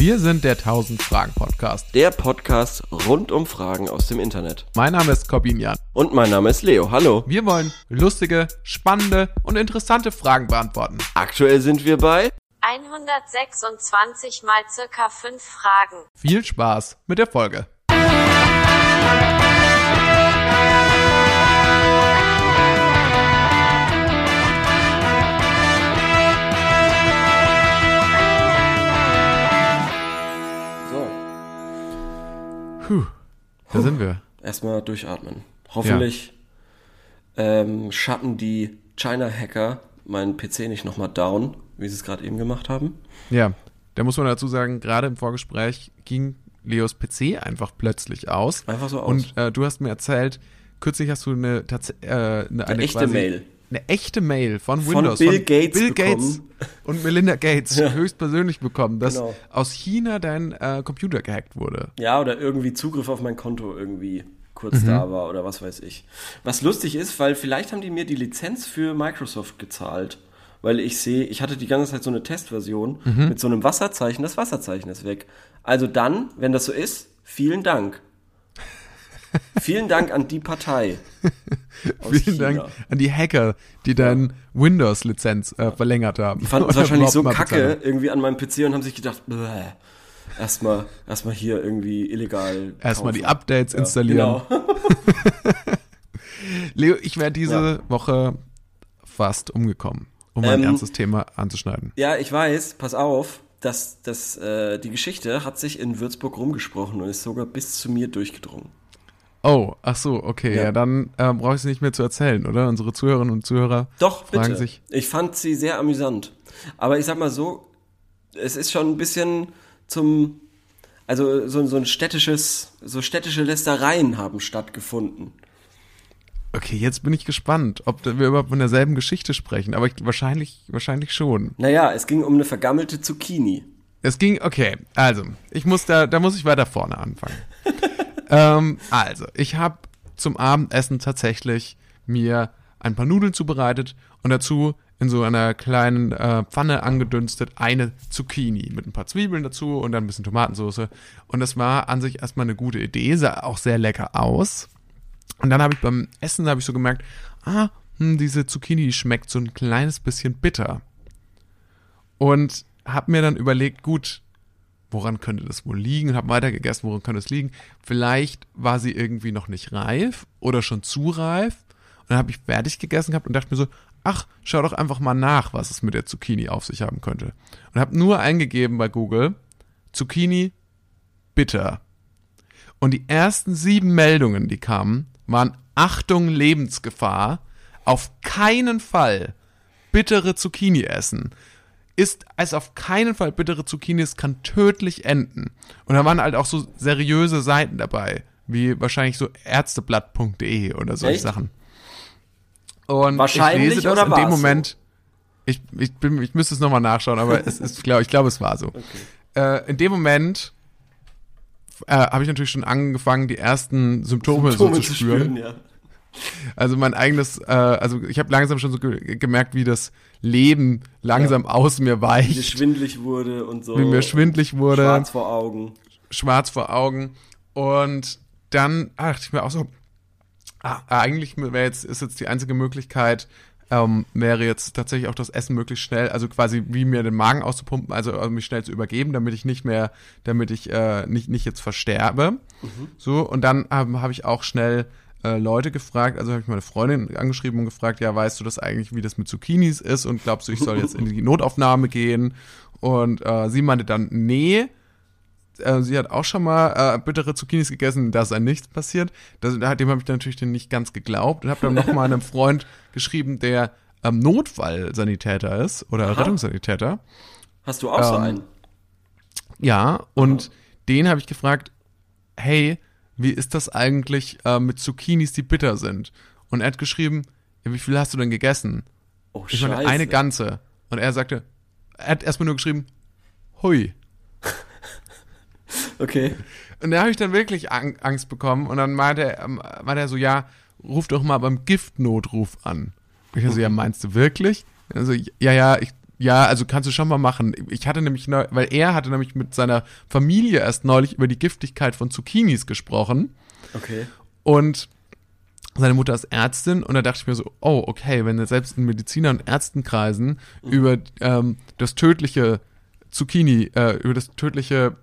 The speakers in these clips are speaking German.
Wir sind der 1000 Fragen Podcast. Der Podcast rund um Fragen aus dem Internet. Mein Name ist Corbin Jan. Und mein Name ist Leo. Hallo. Wir wollen lustige, spannende und interessante Fragen beantworten. Aktuell sind wir bei 126 mal circa 5 Fragen. Viel Spaß mit der Folge. Puh, da sind wir. Erstmal durchatmen. Hoffentlich ähm, schatten die China-Hacker meinen PC nicht nochmal down, wie sie es gerade eben gemacht haben. Ja, da muss man dazu sagen, gerade im Vorgespräch ging Leos PC einfach plötzlich aus. Einfach so aus. Und äh, du hast mir erzählt, kürzlich hast du eine, äh, eine, eine echte quasi, Mail. Eine echte Mail von Von Windows. Bill Gates Bill. Gates und Melinda Gates höchstpersönlich bekommen, dass Genau. aus China dein äh, Computer gehackt wurde. Ja, oder irgendwie Zugriff auf mein Konto irgendwie kurz da war oder was weiß ich. Was lustig ist, weil vielleicht haben die mir die Lizenz für Microsoft gezahlt. Weil ich sehe, ich hatte die ganze Zeit so eine Testversion mit so einem Wasserzeichen, das Wasserzeichen ist weg. Also dann, wenn das so ist, vielen Dank. vielen Dank an die Partei. Vielen China. Dank an die Hacker, die deine Windows-Lizenz äh, verlängert haben. Die fanden es wahrscheinlich so kacke irgendwie an meinem PC und haben sich gedacht, erstmal erstmal hier irgendwie illegal. Erstmal die. Updates installieren. Genau. Leo, ich wäre diese Ja. Woche fast umgekommen, um ein Ähm, ernstes Thema anzuschneiden. Ja, ich weiß, pass auf, dass, dass äh, die Geschichte hat sich in Würzburg rumgesprochen und ist sogar bis zu mir durchgedrungen. Oh, ach so, okay, ja, Ja. dann äh, brauche ich es nicht mehr zu erzählen, oder? Unsere Zuhörerinnen und Zuhörer Doch, fragen bitte. sich. Ich fand sie sehr amüsant. Aber ich sag mal so, es ist schon ein bisschen zum, also so, so ein städtisches, so städtische Lästereien haben stattgefunden. Okay, jetzt bin ich gespannt, ob wir überhaupt von derselben Geschichte sprechen, aber ich, wahrscheinlich, wahrscheinlich schon. Naja, es ging um eine vergammelte Zucchini. Es ging, okay, also, ich muss da, da muss ich weiter vorne anfangen. ähm, also, ich habe zum Abendessen tatsächlich mir ein paar Nudeln zubereitet und dazu in so einer kleinen äh, Pfanne angedünstet eine Zucchini mit ein paar Zwiebeln dazu und dann ein bisschen Tomatensauce. Und das war an sich erstmal eine gute Idee, sah auch sehr lecker aus. Und dann habe ich beim Essen habe ich so gemerkt, ah, hm, diese Zucchini schmeckt so ein kleines bisschen bitter. Und habe mir dann überlegt, gut, woran könnte das wohl liegen? Und habe weitergegessen, woran könnte es liegen? Vielleicht war sie irgendwie noch nicht reif oder schon zu reif. Und dann habe ich fertig gegessen gehabt und dachte mir so, ach, schau doch einfach mal nach, was es mit der Zucchini auf sich haben könnte. Und habe nur eingegeben bei Google, Zucchini bitter. Und die ersten sieben Meldungen, die kamen, waren Achtung Lebensgefahr, auf keinen Fall bittere Zucchini essen. Ist es auf keinen Fall bittere Zucchini, es kann tödlich enden. Und da waren halt auch so seriöse Seiten dabei, wie wahrscheinlich so ärzteblatt.de oder solche Echt? Sachen. Und Wahrscheinlich ich lese das in dem so? Moment, ich, ich, bin, ich müsste es nochmal nachschauen, aber es ist, glaub, ich glaube, es war so. Äh, in dem Moment äh, habe ich natürlich schon angefangen, die ersten Symptome, Symptome so zu spüren. ja. Also mein eigenes, äh, also ich habe langsam schon so ge gemerkt, wie das Leben langsam aus mir Wie weicht, dir schwindlig wurde und so. wie mir schwindlig wurde, Schwarz vor Augen. schwarz vor Augen. Und dann dachte ich mir auch so, ah, eigentlich wäre jetzt, ist jetzt die einzige Möglichkeit, ähm, wäre jetzt tatsächlich auch das Essen möglichst schnell, also quasi wie mir den Magen auszupumpen, also, also mich schnell zu übergeben, damit ich nicht mehr, damit ich äh, nicht, nicht jetzt versterbe. So, und dann ähm, habe ich auch schnell äh, Leute gefragt, also habe ich meine Freundin angeschrieben und gefragt, ja, weißt du das eigentlich, wie das mit Zucchinis ist und glaubst du, ich soll jetzt in die Notaufnahme gehen? Und äh, sie meinte dann, nee, äh, sie hat auch schon mal äh, bittere Zucchinis gegessen, da ist ein nichts passiert. Das, dem habe ich natürlich dann nicht ganz geglaubt und habe dann noch mal einem Freund geschrieben, der ähm, Notfallsanitäter ist oder Aha. Rettungssanitäter. Hast du auch so Ähm, einen? Ja, und den habe ich gefragt, hey, wie ist das eigentlich äh, mit Zucchinis, die bitter sind? Und er hat geschrieben, ja, wie viel hast du denn gegessen? Oh, Ich meine, eine ganze. Und er sagte, er hat erstmal nur geschrieben, hui. Okay. Und da habe ich dann wirklich Ang Angst bekommen und dann meinte er, ähm, meinte er so, ja, ruf doch mal beim Giftnotruf an. Und ich so, ja, meinst du wirklich? Also, ja, ja, ich Ja, also kannst du schon mal machen. Ich hatte nämlich, neu, weil er hatte nämlich mit seiner Familie erst neulich über die Giftigkeit von Zucchinis gesprochen. Okay. Und seine Mutter ist Ärztin und da dachte ich mir so, oh, okay, wenn selbst in Mediziner- und Ärztenkreisen Mhm. über ähm, das tödliche Zucchini, äh, über das tödliche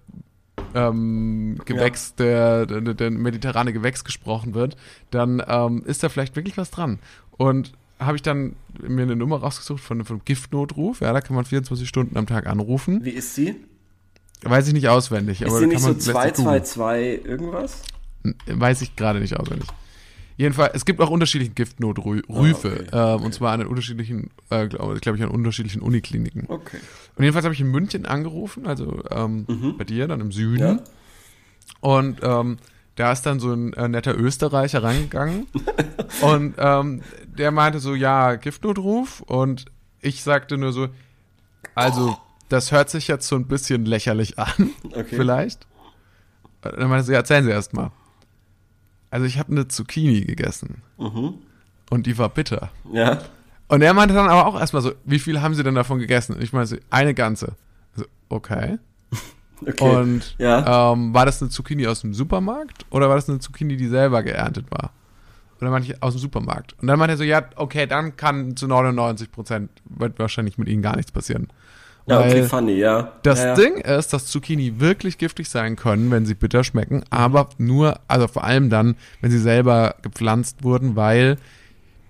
ähm, Gewächs, der, der, der mediterrane Gewächs gesprochen wird, dann ähm, ist da vielleicht wirklich was dran. Und habe ich dann mir eine Nummer rausgesucht von, von einem Giftnotruf, ja, da kann man 24 Stunden am Tag anrufen. Wie ist sie? Weiß ich nicht auswendig, Ist aber sie nicht kann so man lässt sich googeln. 222 irgendwas? Weiß ich gerade nicht auswendig. Jedenfalls, es gibt auch unterschiedliche Giftnotrufe, okay, ähm, und zwar an den unterschiedlichen, äh, glaube glaub ich, an unterschiedlichen Unikliniken. Okay. Und jedenfalls habe ich in München angerufen, also ähm, bei dir dann im Süden. Ja. Und ähm, da ist dann so ein äh, netter Österreicher rangegangen und ähm, der meinte so, ja, Giftnotruf. Und ich sagte nur so, also das hört sich jetzt so ein bisschen lächerlich an, Okay. vielleicht. Und dann meinte sie, erzählen Sie erst mal. Also ich habe eine Zucchini gegessen Mhm. und die war bitter. Ja. Und er meinte dann aber auch erstmal so, wie viel haben Sie denn davon gegessen? Und ich meinte, so, eine ganze. Also, okay. Okay. Und Ja. ähm, war das eine Zucchini aus dem Supermarkt oder war das eine Zucchini, die selber geerntet war? Dann meinte ich, aus dem Supermarkt. Und dann meinte er so, ja, okay, dann kann zu 99 Prozent wird wahrscheinlich mit ihnen gar nichts passieren. ja, okay, funny, ja. das ja, ja. Ding ist, dass Zucchini wirklich giftig sein können, wenn sie bitter schmecken, aber nur, also vor allem dann, wenn sie selber gepflanzt wurden, weil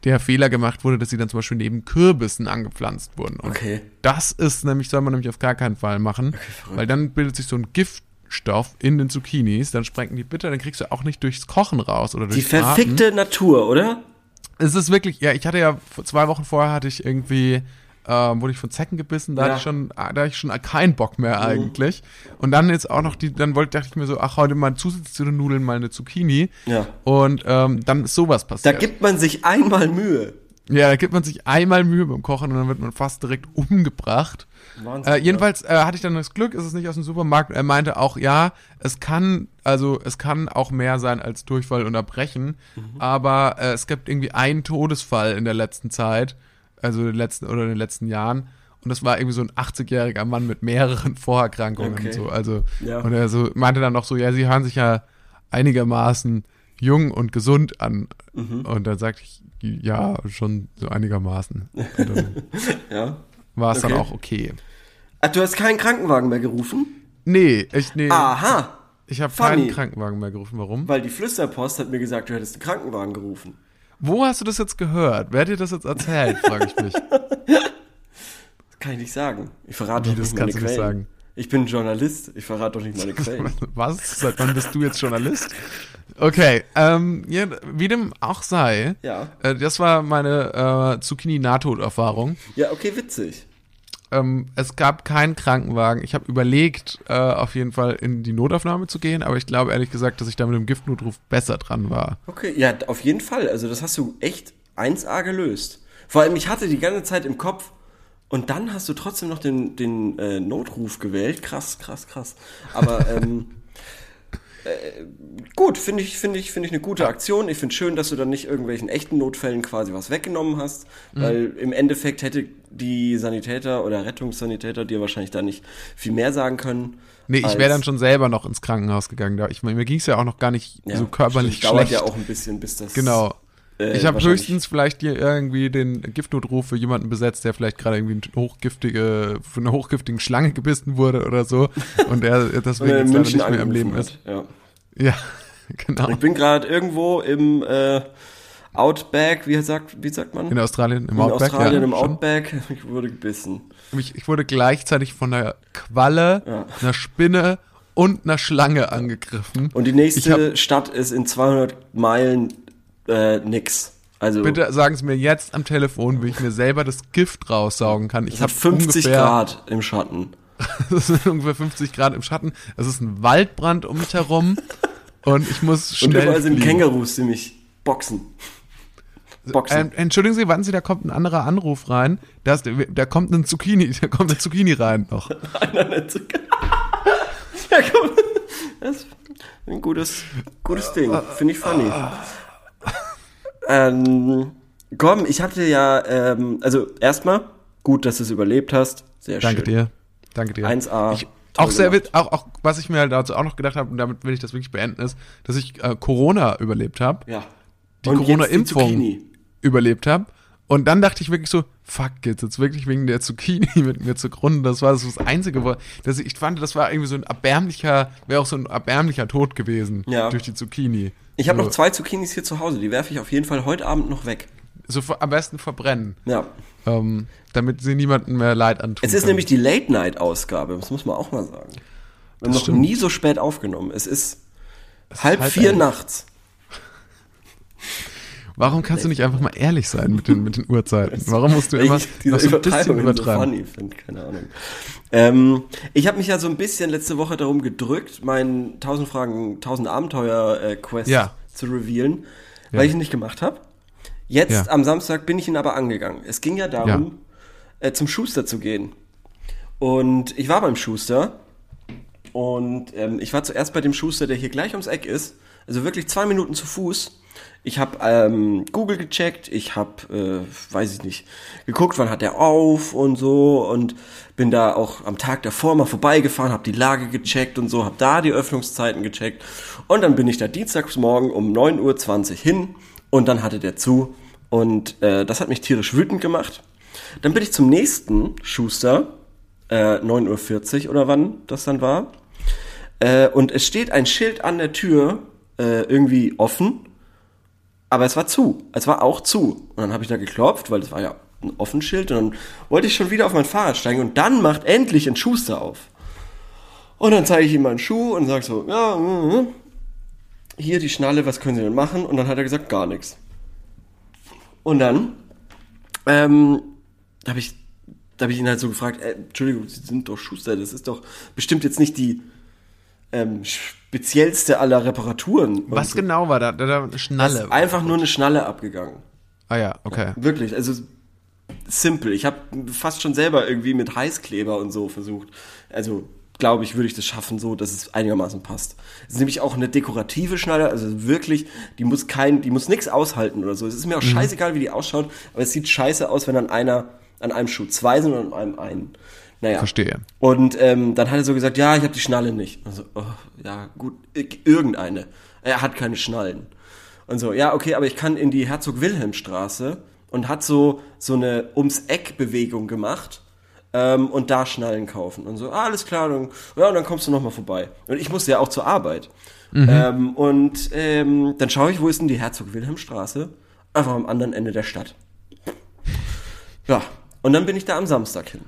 der Fehler gemacht wurde, dass sie dann zum Beispiel neben Kürbissen angepflanzt wurden. Und Okay. das ist nämlich, soll man nämlich auf gar keinen Fall machen, weil dann bildet sich so ein Giftstoff in den Zucchinis, dann sprengen die bitter, dann kriegst du auch nicht durchs Kochen raus oder Die durchs Braten. verfickte Natur, oder? Es ist wirklich, ja, ich hatte ja vor zwei Wochen vorher hatte ich irgendwie, ähm, wurde ich von Zecken gebissen, da Ja. Mhm. hatte ich schon, da hatte ich schon keinen Bock mehr eigentlich. Und dann jetzt auch noch die, dann wollte, dachte ich mir so, ach, heute mal zusätzlich zu den Nudeln mal eine Zucchini. Ja. Und ähm, dann ist sowas Da passiert. gibt man sich einmal Mühe. ja, da gibt man sich einmal Mühe beim Kochen und dann wird man fast direkt umgebracht. Wahnsinn, Äh, jedenfalls äh, hatte ich dann das Glück, ist es nicht aus dem Supermarkt. Er meinte auch, ja, es kann, also es kann auch mehr sein als Durchfall und Erbrechen, Mhm. aber äh, es gibt irgendwie einen Todesfall in der letzten Zeit, also in den letzten oder in den letzten Jahren. Und das war irgendwie so ein 80-jähriger Mann mit mehreren Vorerkrankungen Okay. und so. Also, Ja. und er so meinte dann noch so, ja, sie hören sich ja einigermaßen jung und gesund an. Mhm. Und dann sagte ich, ja, schon so einigermaßen. Ja. war es Okay. dann auch okay. Ah, du hast keinen Krankenwagen mehr gerufen? Nee, ich, nee. Aha. Ich habe keinen Krankenwagen mehr gerufen. Warum? Weil die Flüsterpost hat mir gesagt, du hättest einen Krankenwagen gerufen. Wo hast du das jetzt gehört? Wer hat dir das jetzt erzählt, frage ich mich. Das kann ich nicht sagen. Ich verrate Wie, doch das nicht meine du nicht Quellen. sagen? Ich bin Journalist. Ich verrate doch nicht meine Quellen. Was? Seit wann bist du jetzt Journalist? Okay, ähm, ja, wie dem auch sei, Ja. äh, das war meine äh, Zucchini-Nahtoderfahrung. Ja, okay, witzig. Ähm, es gab keinen Krankenwagen. Ich habe überlegt, äh, auf jeden Fall in die Notaufnahme zu gehen, aber ich glaube ehrlich gesagt, dass ich da mit dem Giftnotruf besser dran war. Okay, ja, auf jeden Fall. Also das hast du echt 1A gelöst. Vor allem, ich hatte die ganze Zeit im Kopf und dann hast du trotzdem noch den, den äh, Notruf gewählt. Krass, krass, krass. Aber ähm, äh, gut, finde ich, finde ich, finde ich eine gute Aktion. Ich finde schön, dass du dann nicht irgendwelchen echten Notfällen quasi was weggenommen hast, Mhm. weil im Endeffekt hätte die Sanitäter oder Rettungssanitäter dir wahrscheinlich da nicht viel mehr sagen können. Nee, ich wäre dann schon selber noch ins Krankenhaus gegangen. Ich, mir ging es ja auch noch gar nicht Ja, so körperlich stimmt, Dauert schlecht. ja auch ein bisschen, bis das. Genau. äh, ich habe höchstens vielleicht hier irgendwie den Giftnotruf für jemanden besetzt, der vielleicht gerade irgendwie eine hochgiftige, von einer hochgiftigen Schlange gebissen wurde oder so und der deswegen er jetzt München nicht mehr im Leben angerufen ist. hat. Ja. Ja, genau. Ich bin gerade irgendwo im äh, Outback, wie sagt, wie sagt man? In Australien, im in Outback. Australien ja, im schon. Outback. Ich wurde gebissen. Ich, ich wurde gleichzeitig von einer Qualle, Ja. einer Spinne und einer Schlange angegriffen. Und die nächste Stadt ist in 200 Meilen äh, nix. Also Bitte sagen Sie mir jetzt am Telefon, wie ich mir selber das Gift raussaugen kann. Ich habe 50 ungefähr, Grad im Schatten. Das sind ungefähr 50 Grad im Schatten. Es ist ein Waldbrand um mich herum und ich muss Und schnell überall sind. Kängurus, die mich boxen. Boxen. Ähm, entschuldigen Sie, warten Sie, da kommt ein anderer Anruf rein. Da, ist, da kommt ein Zucchini, da kommt eine Zucchini rein noch. ja, komm. Das ist ein gutes, gutes Ding. Finde ich funny. Ähm, komm, ich hatte ja, ähm, also erstmal, Gut, dass du es überlebt hast. Sehr Danke schön. dir. Danke dir. 1A. Ich, auch sehr gemacht. wit- auch, auch was ich mir halt dazu auch noch gedacht habe, und damit will ich das wirklich beenden, ist, dass ich äh, Corona überlebt habe, Ja. die Corona-Impfung Zucchini. Überlebt habe. Und dann dachte ich wirklich so, fuck, geht's jetzt wirklich wegen der Zucchini mit mir zugrunde. Das war so das Einzige, wo, dass ich, ich fand, das war irgendwie so ein erbärmlicher, wäre auch so ein erbärmlicher Tod gewesen Ja. durch die Zucchini. Ich habe so, noch zwei Zucchinis hier zu Hause. Die werfe ich auf jeden Fall heute Abend noch weg. So am besten verbrennen, Ja. ähm, damit sie niemandem mehr Leid antun. Es ist können. nämlich die Late-Night-Ausgabe. Das muss man auch mal sagen. Wir haben noch stimmt. nie so spät aufgenommen. Es ist halb halb vier nachts. Warum kannst du nicht einfach mal ehrlich sein mit den, mit den Uhrzeiten? Warum musst du immer ich diese noch so ein bisschen Übertreibung so übertreiben? funny finde, keine Ahnung. Ähm, ich habe mich ja so ein bisschen letzte Woche darum gedrückt, meinen 1000 Fragen, 1000 Abenteuer äh, Quest Ja. zu revealen, weil ich ihn nicht gemacht habe. Jetzt Ja. am Samstag bin ich ihn aber angegangen. Es ging ja darum, äh, zum Schuster zu gehen. Und ich war beim Schuster und ähm, ich war zuerst bei dem Schuster, der hier gleich ums Eck ist. Also wirklich zwei Minuten zu Fuß. Ich habe ähm, Google gecheckt, ich habe, äh, weiß ich nicht, geguckt, wann hat der auf und so und bin da auch am Tag davor mal vorbeigefahren, habe die Lage gecheckt und so, habe da die Öffnungszeiten gecheckt und dann bin ich da dienstagsmorgen um 9.20 Uhr hin und dann hatte der zu und äh, das hat mich tierisch wütend gemacht. Dann bin ich zum nächsten Schuster, äh, 9.40 Uhr oder wann das dann war. Äh, und es steht ein Schild an der Tür, äh, irgendwie offen, aber es war zu. Es war auch zu. Und dann habe ich da geklopft, weil es war ja ein Offenschild. Und dann wollte ich schon wieder auf mein Fahrrad steigen. Und dann macht endlich ein Schuster auf. Und dann zeige ich ihm meinen Schuh und sage so, ja, mm, hier die Schnalle, was können Sie denn machen? Und dann hat er gesagt, gar nichts. Und dann ähm, habe ich, hab ich ihn halt so gefragt, äh, Entschuldigung, Sie sind doch Schuster, das ist doch bestimmt jetzt nicht die ähm, speziellste aller Reparaturen. Was so. genau war da? Da, da eine Schnalle. Ist einfach nur eine Schnalle abgegangen. ah ja, okay. Wirklich, also simpel. Ich habe fast schon selber irgendwie mit Heißkleber und so versucht. Also glaube ich, würde ich das schaffen, so dass es einigermaßen passt. Es ist nämlich auch eine dekorative Schnalle, also wirklich, die muss kein, die muss nichts aushalten oder so. Es ist mir auch Mhm. scheißegal, wie die ausschaut, aber es sieht scheiße aus, wenn an einer, an einem Schuh zwei sind und an einem einen. Naja. Verstehe. Und ähm, dann hat er so gesagt, ja, ich habe die Schnalle nicht. Also, oh, ja, gut, irgendeine. Er hat keine Schnallen. Und so, ja, okay, aber ich kann in die Herzog-Wilhelm-Straße und hat so, so eine Ums-Eck-Bewegung gemacht ähm, und da Schnallen kaufen. Und so, ah, alles klar, dann, ja, und dann kommst du nochmal vorbei. Und ich musste ja auch zur Arbeit. Ähm, und ähm, dann schaue ich, wo ist denn die Herzog-Wilhelm-Straße? Einfach am anderen Ende der Stadt. Ja, und dann bin ich da am Samstag hin.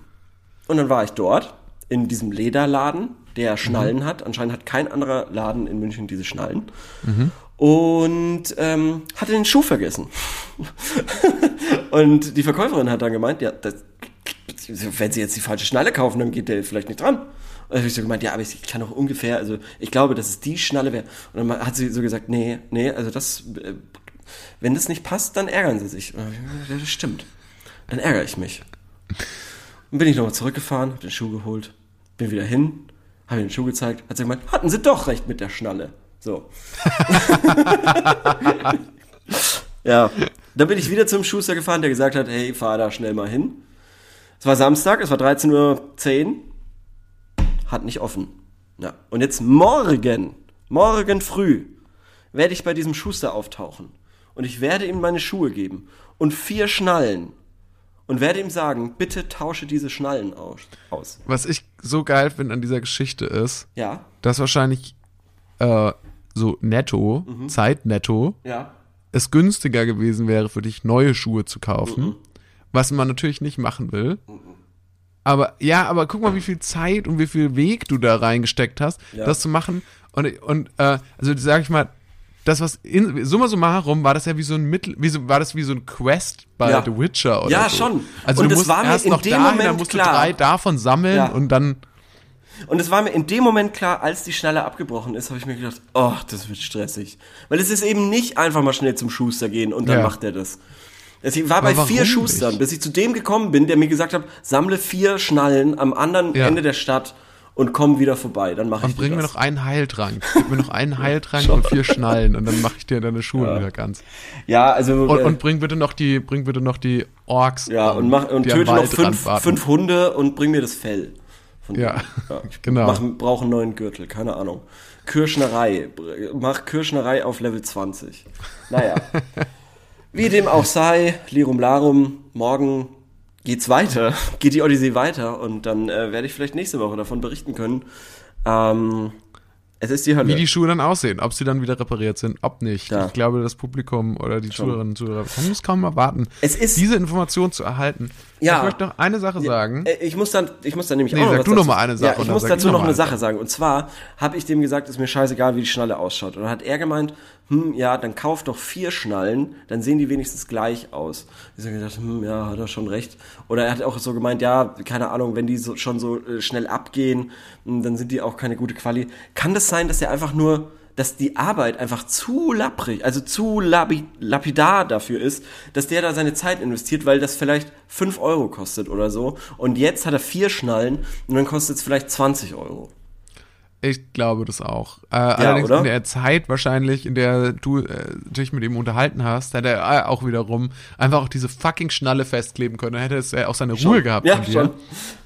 Und dann war ich dort in diesem Lederladen, der Schnallen hat. Anscheinend hat kein anderer Laden in München diese Schnallen. Und ähm, hatte den Schuh vergessen. und die Verkäuferin hat dann gemeint, ja, das, wenn Sie jetzt die falsche Schnalle kaufen, dann geht der vielleicht nicht dran. Und dann habe ich so gemeint, ja, aber ich kann doch ungefähr, also ich glaube, dass es die Schnalle wäre. Und dann hat sie so gesagt, nee, nee, also das, äh, wenn das nicht passt, dann ärgern Sie sich. Das stimmt. Dann ärgere ich mich. Dann bin ich nochmal zurückgefahren, hab den Schuh geholt, bin wieder hin, habe den Schuh gezeigt, hat sie gemeint, hatten Sie doch recht mit der Schnalle. So. ja, dann bin ich wieder zum Schuster gefahren, der gesagt hat, hey, fahr da schnell mal hin. Es war Samstag, es war 13.10 Uhr, hat nicht offen. Ja, und jetzt morgen, morgen früh, werde ich bei diesem Schuster auftauchen. Und ich werde ihm meine Schuhe geben und vier Schnallen. Und werde ihm sagen, bitte tausche diese Schnallen aus. Was ich so geil finde an dieser Geschichte ist, Ja, dass wahrscheinlich äh, so netto, Mhm. Zeit netto, ja. es günstiger gewesen wäre für dich, neue Schuhe zu kaufen. Mhm. Was man natürlich nicht machen will. Aber ja, aber guck mal, wie viel Zeit und wie viel Weg du da reingesteckt hast, Ja. das zu machen. Und, und äh, also sag ich mal, das, was in, summa summarum war das ja wie so ein Mittel, wie so, war das wie so ein Quest bei Ja. The Witcher oder Ja, so. schon. Also Und du es musst war erst in noch dem dahin, dann Moment musst klar. du drei davon sammeln Ja. und dann Und es war mir in dem Moment klar, als die Schnalle abgebrochen ist, habe ich mir gedacht, oh, das wird stressig. Weil es ist eben nicht einfach mal schnell zum Schuster gehen und dann Ja. macht er das. Ich war bei vier Schustern, nicht? bis ich zu dem gekommen bin, der mir gesagt hat, sammle vier Schnallen am anderen. Ende der Stadt und komm wieder vorbei. Dann mache ich bring mir noch einen Heiltrank. Gib mir noch einen Heiltrank und vier Schnallen und dann mache ich dir deine Schuhe Ja. wieder ganz. Ja, also Und, äh, und bring bitte noch die, bring bitte noch die Orks. ja und mach und töte noch fünf, fünf Hunde und bring mir das Fell. Von Ja. Ich genau. Mach, brauche einen neuen Gürtel, keine Ahnung. Kirschnerei, mach Kirschnerei auf Level 20. Naja. Wie dem auch sei, Lirum Larum, morgen geht's weiter, geht die Odyssee weiter und dann äh, werde ich vielleicht nächste Woche davon berichten können. Ähm, es ist die Hölle. Wie die Schuhe dann aussehen, ob sie dann wieder repariert sind, ob nicht. Ja. Ich glaube, das Publikum oder die Zuhörerinnen und Zuhörer können es kaum erwarten, Es ist- diese Information zu erhalten. Ja. Ich möchte noch eine Sache sagen. Äh, Ich muss dann, ich muss dann nämlich Nee, auch noch sag was du noch dazu- mal eine Sache Ja, ich muss sag ich dazu noch noch eine Sache sagen. Und zwar habe ich dem gesagt, ist mir scheißegal, wie die Schnalle ausschaut. Und dann hat er gemeint, hm, ja, dann kauf doch vier Schnallen, dann sehen die wenigstens gleich aus. Ich habe gedacht, hm, ja, hat er schon recht. Oder er hat auch so gemeint, ja, keine Ahnung, wenn die so, schon so äh, schnell abgehen, hm, dann sind die auch keine gute Quali. Kann das sein, dass er einfach nur dass die Arbeit einfach zu lapprig, also zu lapidar dafür ist, dass der da seine Zeit investiert, weil das vielleicht 5 Euro kostet oder so. Und jetzt hat er vier Schnallen und dann kostet es vielleicht 20 Euro. Ich glaube das auch. Äh, allerdings oder? in der Zeit wahrscheinlich, in der du äh, dich mit ihm unterhalten hast, hätte er äh, auch wiederum einfach auch diese fucking Schnalle festkleben können. Dann hätte es äh, auch seine Ruhe gehabt ja, von dir. schon.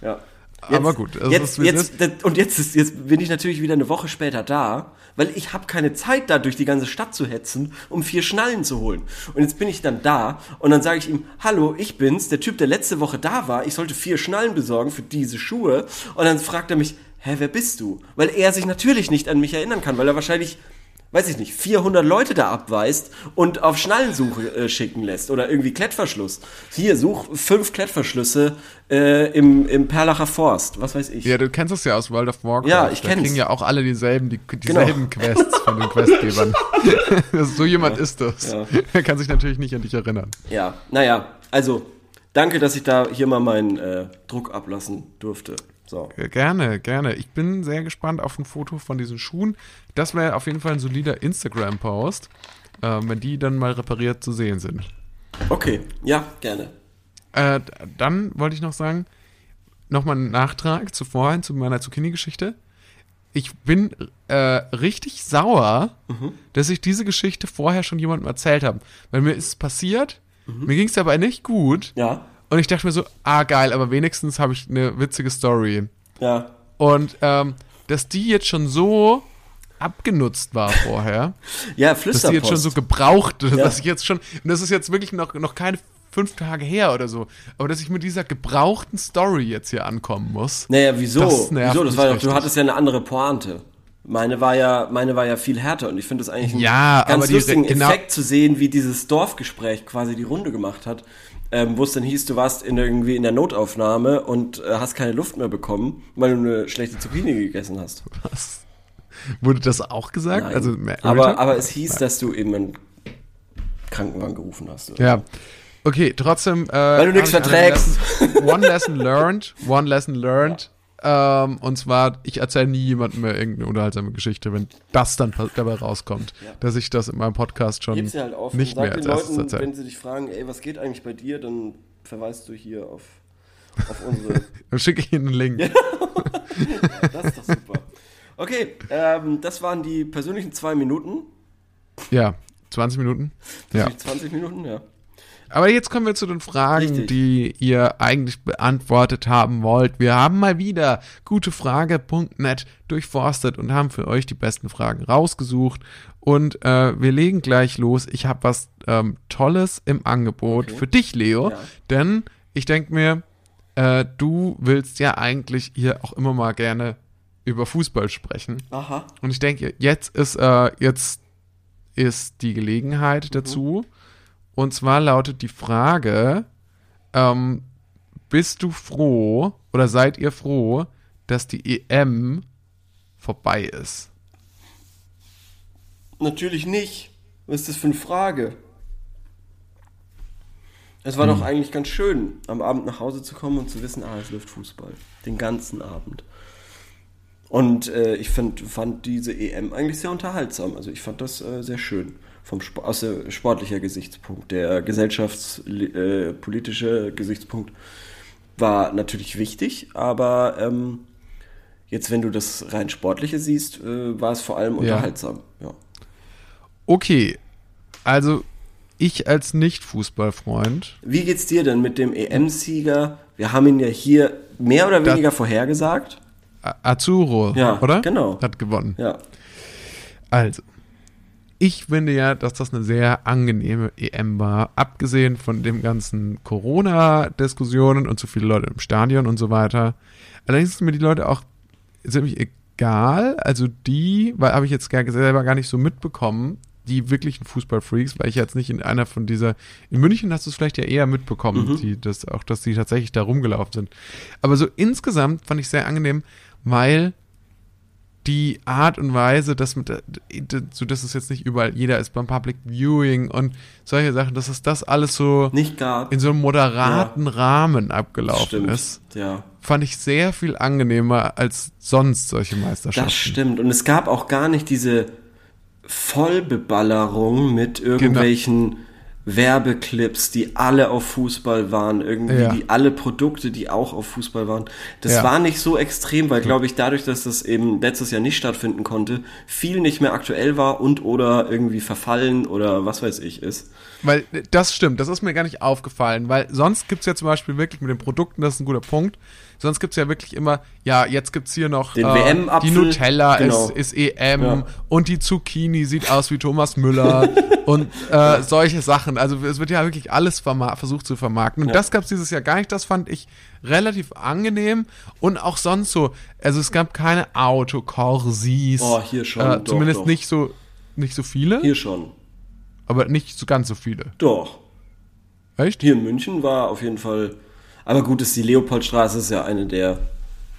Ja. Aber gut, es jetzt, jetzt, das- und jetzt, ist, jetzt bin ich natürlich wieder eine Woche später da, weil ich habe keine Zeit, da durch die ganze Stadt zu hetzen, um vier Schnallen zu holen. Und jetzt bin ich dann da und dann sage ich ihm, hallo, ich bin's, der Typ, der letzte Woche da war, ich sollte vier Schnallen besorgen für diese Schuhe. Und dann fragt er mich, hä, wer bist du? Weil er sich natürlich nicht an mich erinnern kann, weil er wahrscheinlich weiß ich nicht, 400 Leute da abweist und auf Schnallensuche äh, schicken lässt oder irgendwie Klettverschluss. Hier, such fünf Klettverschlüsse äh, im, im Perlacher Forst, was weiß ich. Ja, du kennst das ja aus World of Warcraft. Ja, ich Da kenn's. kriegen ja auch alle dieselben, die, Genau. dieselben Quests von den Questgebern. so jemand ist das. Ja. Er kann sich natürlich nicht an dich erinnern. Ja, naja, also danke, dass ich da hier mal meinen äh, Druck ablassen durfte. So. Gerne, gerne. Ich bin sehr gespannt auf ein Foto von diesen Schuhen. Das wäre auf jeden Fall ein solider Instagram-Post, äh, wenn die dann mal repariert zu sehen sind. Okay, ja, gerne. Äh, dann wollte ich noch sagen, nochmal einen Nachtrag zu vorhin zu meiner Zucchini-Geschichte. Ich bin äh, richtig sauer, dass ich diese Geschichte vorher schon jemandem erzählt habe. Weil mir ist es passiert, mir ging es dabei nicht gut. Ja, Und ich dachte mir so, ah geil, aber wenigstens habe ich eine witzige Story. ja. Und ähm, dass die jetzt schon so abgenutzt war vorher, Ja, dass die jetzt schon Flüsterpost. so gebraucht, Ja. dass ich jetzt schon, und das ist jetzt wirklich noch, noch keine fünf Tage her oder so, aber dass ich mit dieser gebrauchten Story jetzt hier ankommen muss. Naja, wieso? Das wieso? Das war doch, du hattest ja eine andere Pointe. Meine war ja, meine war ja viel härter und ich finde das eigentlich einen Ja, ganz lustigen Re- genau- Effekt zu sehen, wie dieses Dorfgespräch quasi die Runde gemacht hat, ähm, wo es dann hieß, du warst in irgendwie in der Notaufnahme und äh, hast keine Luft mehr bekommen, weil du eine schlechte Zucchini gegessen hast. Was? Wurde das auch gesagt? Nein. Also, aber, aber es hieß, dass du eben einen Krankenwagen gerufen hast. oder? Ja. Okay, trotzdem. Äh, Weil du nichts verträgst. Lesson, one lesson learned. One lesson learned. Ähm, und zwar, ich erzähle nie jemandem mehr irgendeine unterhaltsame Geschichte, wenn das dann dabei rauskommt, dass ich das in meinem Podcast schon halt auf nicht mehr als den erstes Leuten, erzähle. wenn sie dich fragen, ey, was geht eigentlich bei dir, dann verweist du hier auf, auf unsere Dann schicke ich Ihnen einen Link. Das ist doch super. Okay, ähm, das waren die persönlichen zwei Minuten. Ja, 20 Minuten. Ja. 20 Minuten, ja. Aber jetzt kommen wir zu den Fragen, Richtig. die ihr eigentlich beantwortet haben wollt. Wir haben mal wieder gutefrage.net durchforstet und haben für euch die besten Fragen rausgesucht. Und äh, wir legen gleich los. Ich habe was ähm, Tolles im Angebot Okay. für dich, Leo. Ja. Denn ich denke mir, äh, du willst ja eigentlich hier auch immer mal gerne über Fußball sprechen. Aha. Und ich denke, jetzt ist, äh, jetzt ist die Gelegenheit dazu. Und zwar lautet die Frage, ähm, bist du froh oder seid ihr froh, dass die EM vorbei ist? Natürlich nicht. Was ist das für eine Frage? Es war Hm. doch eigentlich ganz schön, am Abend nach Hause zu kommen und zu wissen, ah, es läuft Fußball. Den ganzen Abend. Und äh, ich find, fand diese EM eigentlich sehr unterhaltsam. Also ich fand das äh, sehr schön. Vom aus der sportlicher Gesichtspunkt. Der gesellschaftspolitische äh, Gesichtspunkt war natürlich wichtig, aber ähm, jetzt, wenn du das rein Sportliche siehst, äh, war es vor allem Ja. unterhaltsam. Ja. Okay, also ich als Nicht-Fußballfreund, Wie geht's dir denn mit dem EM-Sieger? Wir haben ihn ja hier mehr oder weniger vorhergesagt. Azuro, Ja, oder? genau. Hat gewonnen. Ja. Also, ich finde ja, dass das eine sehr angenehme EM war, abgesehen von dem ganzen Corona-Diskussionen und zu viele Leute im Stadion und so weiter. Allerdings sind mir die Leute auch ziemlich egal. Also die, weil habe ich jetzt gar, selber gar nicht so mitbekommen, die wirklichen Fußballfreaks, weil ich jetzt nicht in einer von dieser, in München hast du es vielleicht ja eher mitbekommen, die, das, auch, dass die tatsächlich da rumgelaufen sind. Aber so insgesamt fand ich sehr angenehm, weil die Art und Weise, dass mit, so dass es jetzt nicht überall jeder ist beim Public Viewing und solche Sachen, dass es das alles so Nicht gab. in so einem moderaten Rahmen abgelaufen Stimmt. ist, Ja. fand ich sehr viel angenehmer als sonst solche Meisterschaften. Das stimmt. Und es gab auch gar nicht diese Vollbeballerung mit Genau. Werbeclips, die alle auf Fußball waren, irgendwie Ja. die alle Produkte, die auch auf Fußball waren. Das Ja. war nicht so extrem, weil glaube ich dadurch, dass das eben letztes Jahr nicht stattfinden konnte, viel nicht mehr aktuell war und oder irgendwie verfallen oder was weiß ich ist. Weil das stimmt, das ist mir gar nicht aufgefallen, weil sonst gibt's ja zum Beispiel wirklich mit den Produkten, das ist ein guter Punkt, sonst gibt's ja wirklich immer, ja, jetzt gibt's hier noch Den äh, die Nutella genau. ist, ist EM Ja. und die Zucchini sieht aus wie Thomas Müller und äh, solche Sachen. Also es wird ja wirklich alles versucht zu vermarkten. Und Ja. das gab's dieses Jahr gar nicht, das fand ich relativ angenehm und auch sonst so, also es gab keine Autokorsis. Oh, hier schon, Äh, doch, zumindest doch. nicht so nicht so viele, Hier schon. Aber nicht so ganz so viele. Doch. Echt? Hier in München war auf jeden Fall. Aber gut, ist die Leopoldstraße ist ja eine der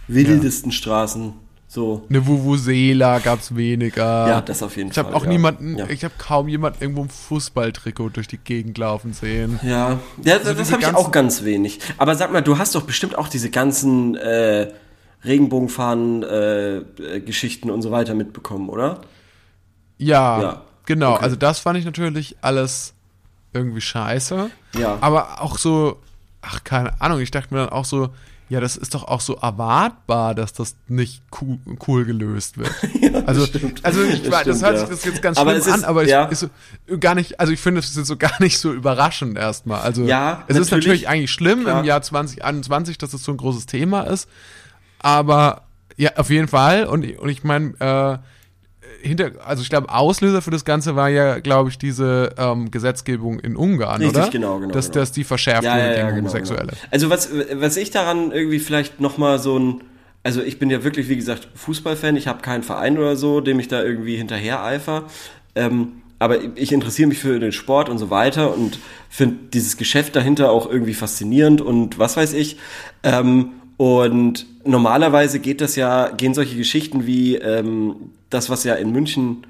wildesten Straßen. So. Eine Vuvuzela gab's weniger. Ja, das auf jeden Ich habe Fall. auch ja. niemanden, Ja, ich habe kaum jemanden irgendwo im Fußballtrikot durch die Gegend laufen sehen. ja. ja das, das habe ich auch ganz wenig. Aber sag mal, du hast doch bestimmt auch diese ganzen äh, Regenbogenfahnen, äh, äh, und so weiter mitbekommen, oder? Ja, Ja, genau. okay. Also das fand ich natürlich alles irgendwie scheiße. Ja. Aber auch so, ach keine Ahnung, ich dachte mir dann auch so, ja, das ist doch auch so erwartbar, dass das nicht cool, cool gelöst wird. also, stimmt. also ich Das weiß, das stimmt, hört ja. sich das jetzt ganz schlimm ist- an, aber ja. es ist so gar nicht, also ich finde es ist so gar nicht so überraschend erstmal. Also Ja, es ist natürlich. natürlich eigentlich schlimm Klar. im Jahr 2021, dass es so ein großes Thema ist, aber ja, auf jeden Fall und, ich- und ich meine, äh, hinter, also ich glaube, Auslöser für das Ganze war ja, glaube ich, diese ähm, Gesetzgebung in Ungarn, Richtig, oder? genau, genau, Dass, genau. dass die verschärft Ja, wurde ja, ja, gegen genau, Homosexuelle. genau. Also was, was ich daran irgendwie vielleicht nochmal so ein, also ich bin ja wirklich, wie gesagt, Fußballfan, ich habe keinen Verein oder so, dem ich da irgendwie hinterher eifer. Ähm, aber ich interessiere mich für den Sport und so weiter und finde dieses Geschäft dahinter auch irgendwie faszinierend und was weiß ich. Ähm, und normalerweise geht das ja, gehen solche Geschichten wie ähm, das, was ja in München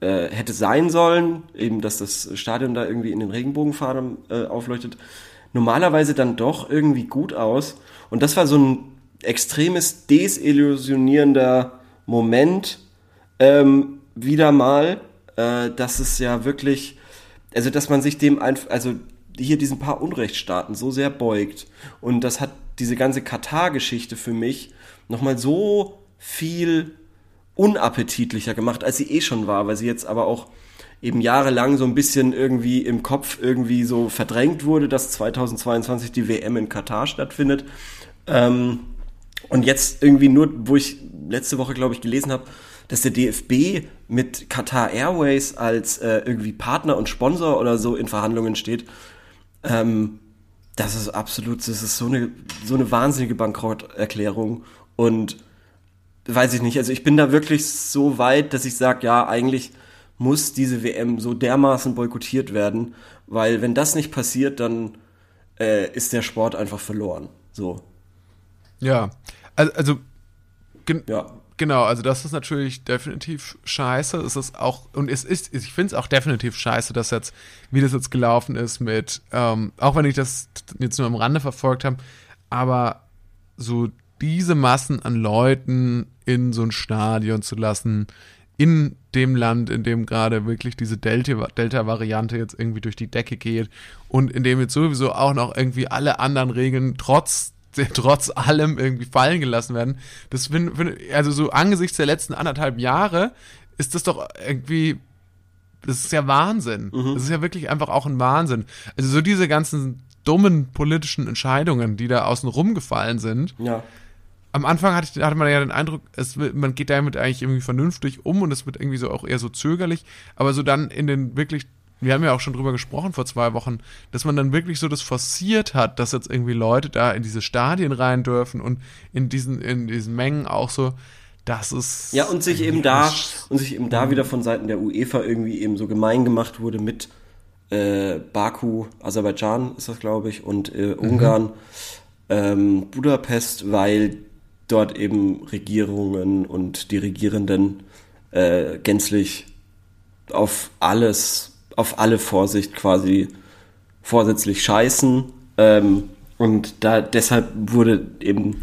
äh, hätte sein sollen, eben dass das Stadion da irgendwie in den Regenbogenfarben äh, aufleuchtet, normalerweise dann doch irgendwie gut aus. Und das war so ein extremes desillusionierender Moment ähm, wieder mal, äh, dass es ja wirklich, also dass man sich dem einfach, also hier diesen paar Unrechtsstaaten so sehr beugt. Und das hat diese ganze Katar-Geschichte für mich nochmal so viel unappetitlicher gemacht, als sie eh schon war, weil sie jetzt aber auch eben jahrelang so ein bisschen irgendwie im Kopf irgendwie so verdrängt wurde, dass 2022 die WM in Katar stattfindet. Ähm, und jetzt irgendwie nur, wo ich letzte Woche, glaube ich, gelesen habe, dass der DFB mit Qatar Airways als äh, irgendwie Partner und Sponsor oder so in Verhandlungen steht, ähm, das ist absolut, das ist so eine, so eine wahnsinnige Bankrotterklärung und weiß ich nicht, also ich bin da wirklich so weit, dass ich sage, ja, eigentlich muss diese WM so dermaßen boykottiert werden, weil wenn das nicht passiert, dann äh, ist der Sport einfach verloren. So, Ja, also, also ja. Genau, also das ist natürlich definitiv scheiße. Es ist auch, und es ist, ich finde es auch definitiv scheiße, dass jetzt, wie das jetzt gelaufen ist mit, ähm, auch wenn ich das jetzt nur am Rande verfolgt habe, aber so diese Massen an Leuten in so ein Stadion zu lassen, in dem Land, in dem gerade wirklich diese Delta- Delta-Variante jetzt irgendwie durch die Decke geht und in dem jetzt sowieso auch noch irgendwie alle anderen Regeln trotz trotz allem irgendwie fallen gelassen werden. Das bin, bin, also so angesichts der letzten anderthalb Jahre ist das doch irgendwie, das ist ja Wahnsinn. Mhm. Das ist ja wirklich einfach auch ein Wahnsinn. Also so diese ganzen dummen politischen Entscheidungen, die da außen rumgefallen sind. Ja. Am Anfang hatte, ich, hatte man ja den Eindruck, es, man geht damit eigentlich irgendwie vernünftig um und es wird irgendwie so auch eher so zögerlich. Aber so dann in den wirklich, wir haben ja auch schon drüber gesprochen vor zwei Wochen, dass man dann wirklich so das forciert hat, dass jetzt irgendwie Leute da in diese Stadien rein dürfen und in diesen, in diesen Mengen auch so, das ist. Ja, und sich eben da, und sich eben da wieder von Seiten der UEFA irgendwie eben so gemein gemacht wurde mit äh, Baku, Aserbaidschan ist das, glaube ich, und äh, Ungarn, ähm, Budapest, weil dort eben Regierungen und die Regierenden äh, gänzlich auf alles, auf alle Vorsicht quasi vorsätzlich scheißen. Ähm, und da deshalb wurde eben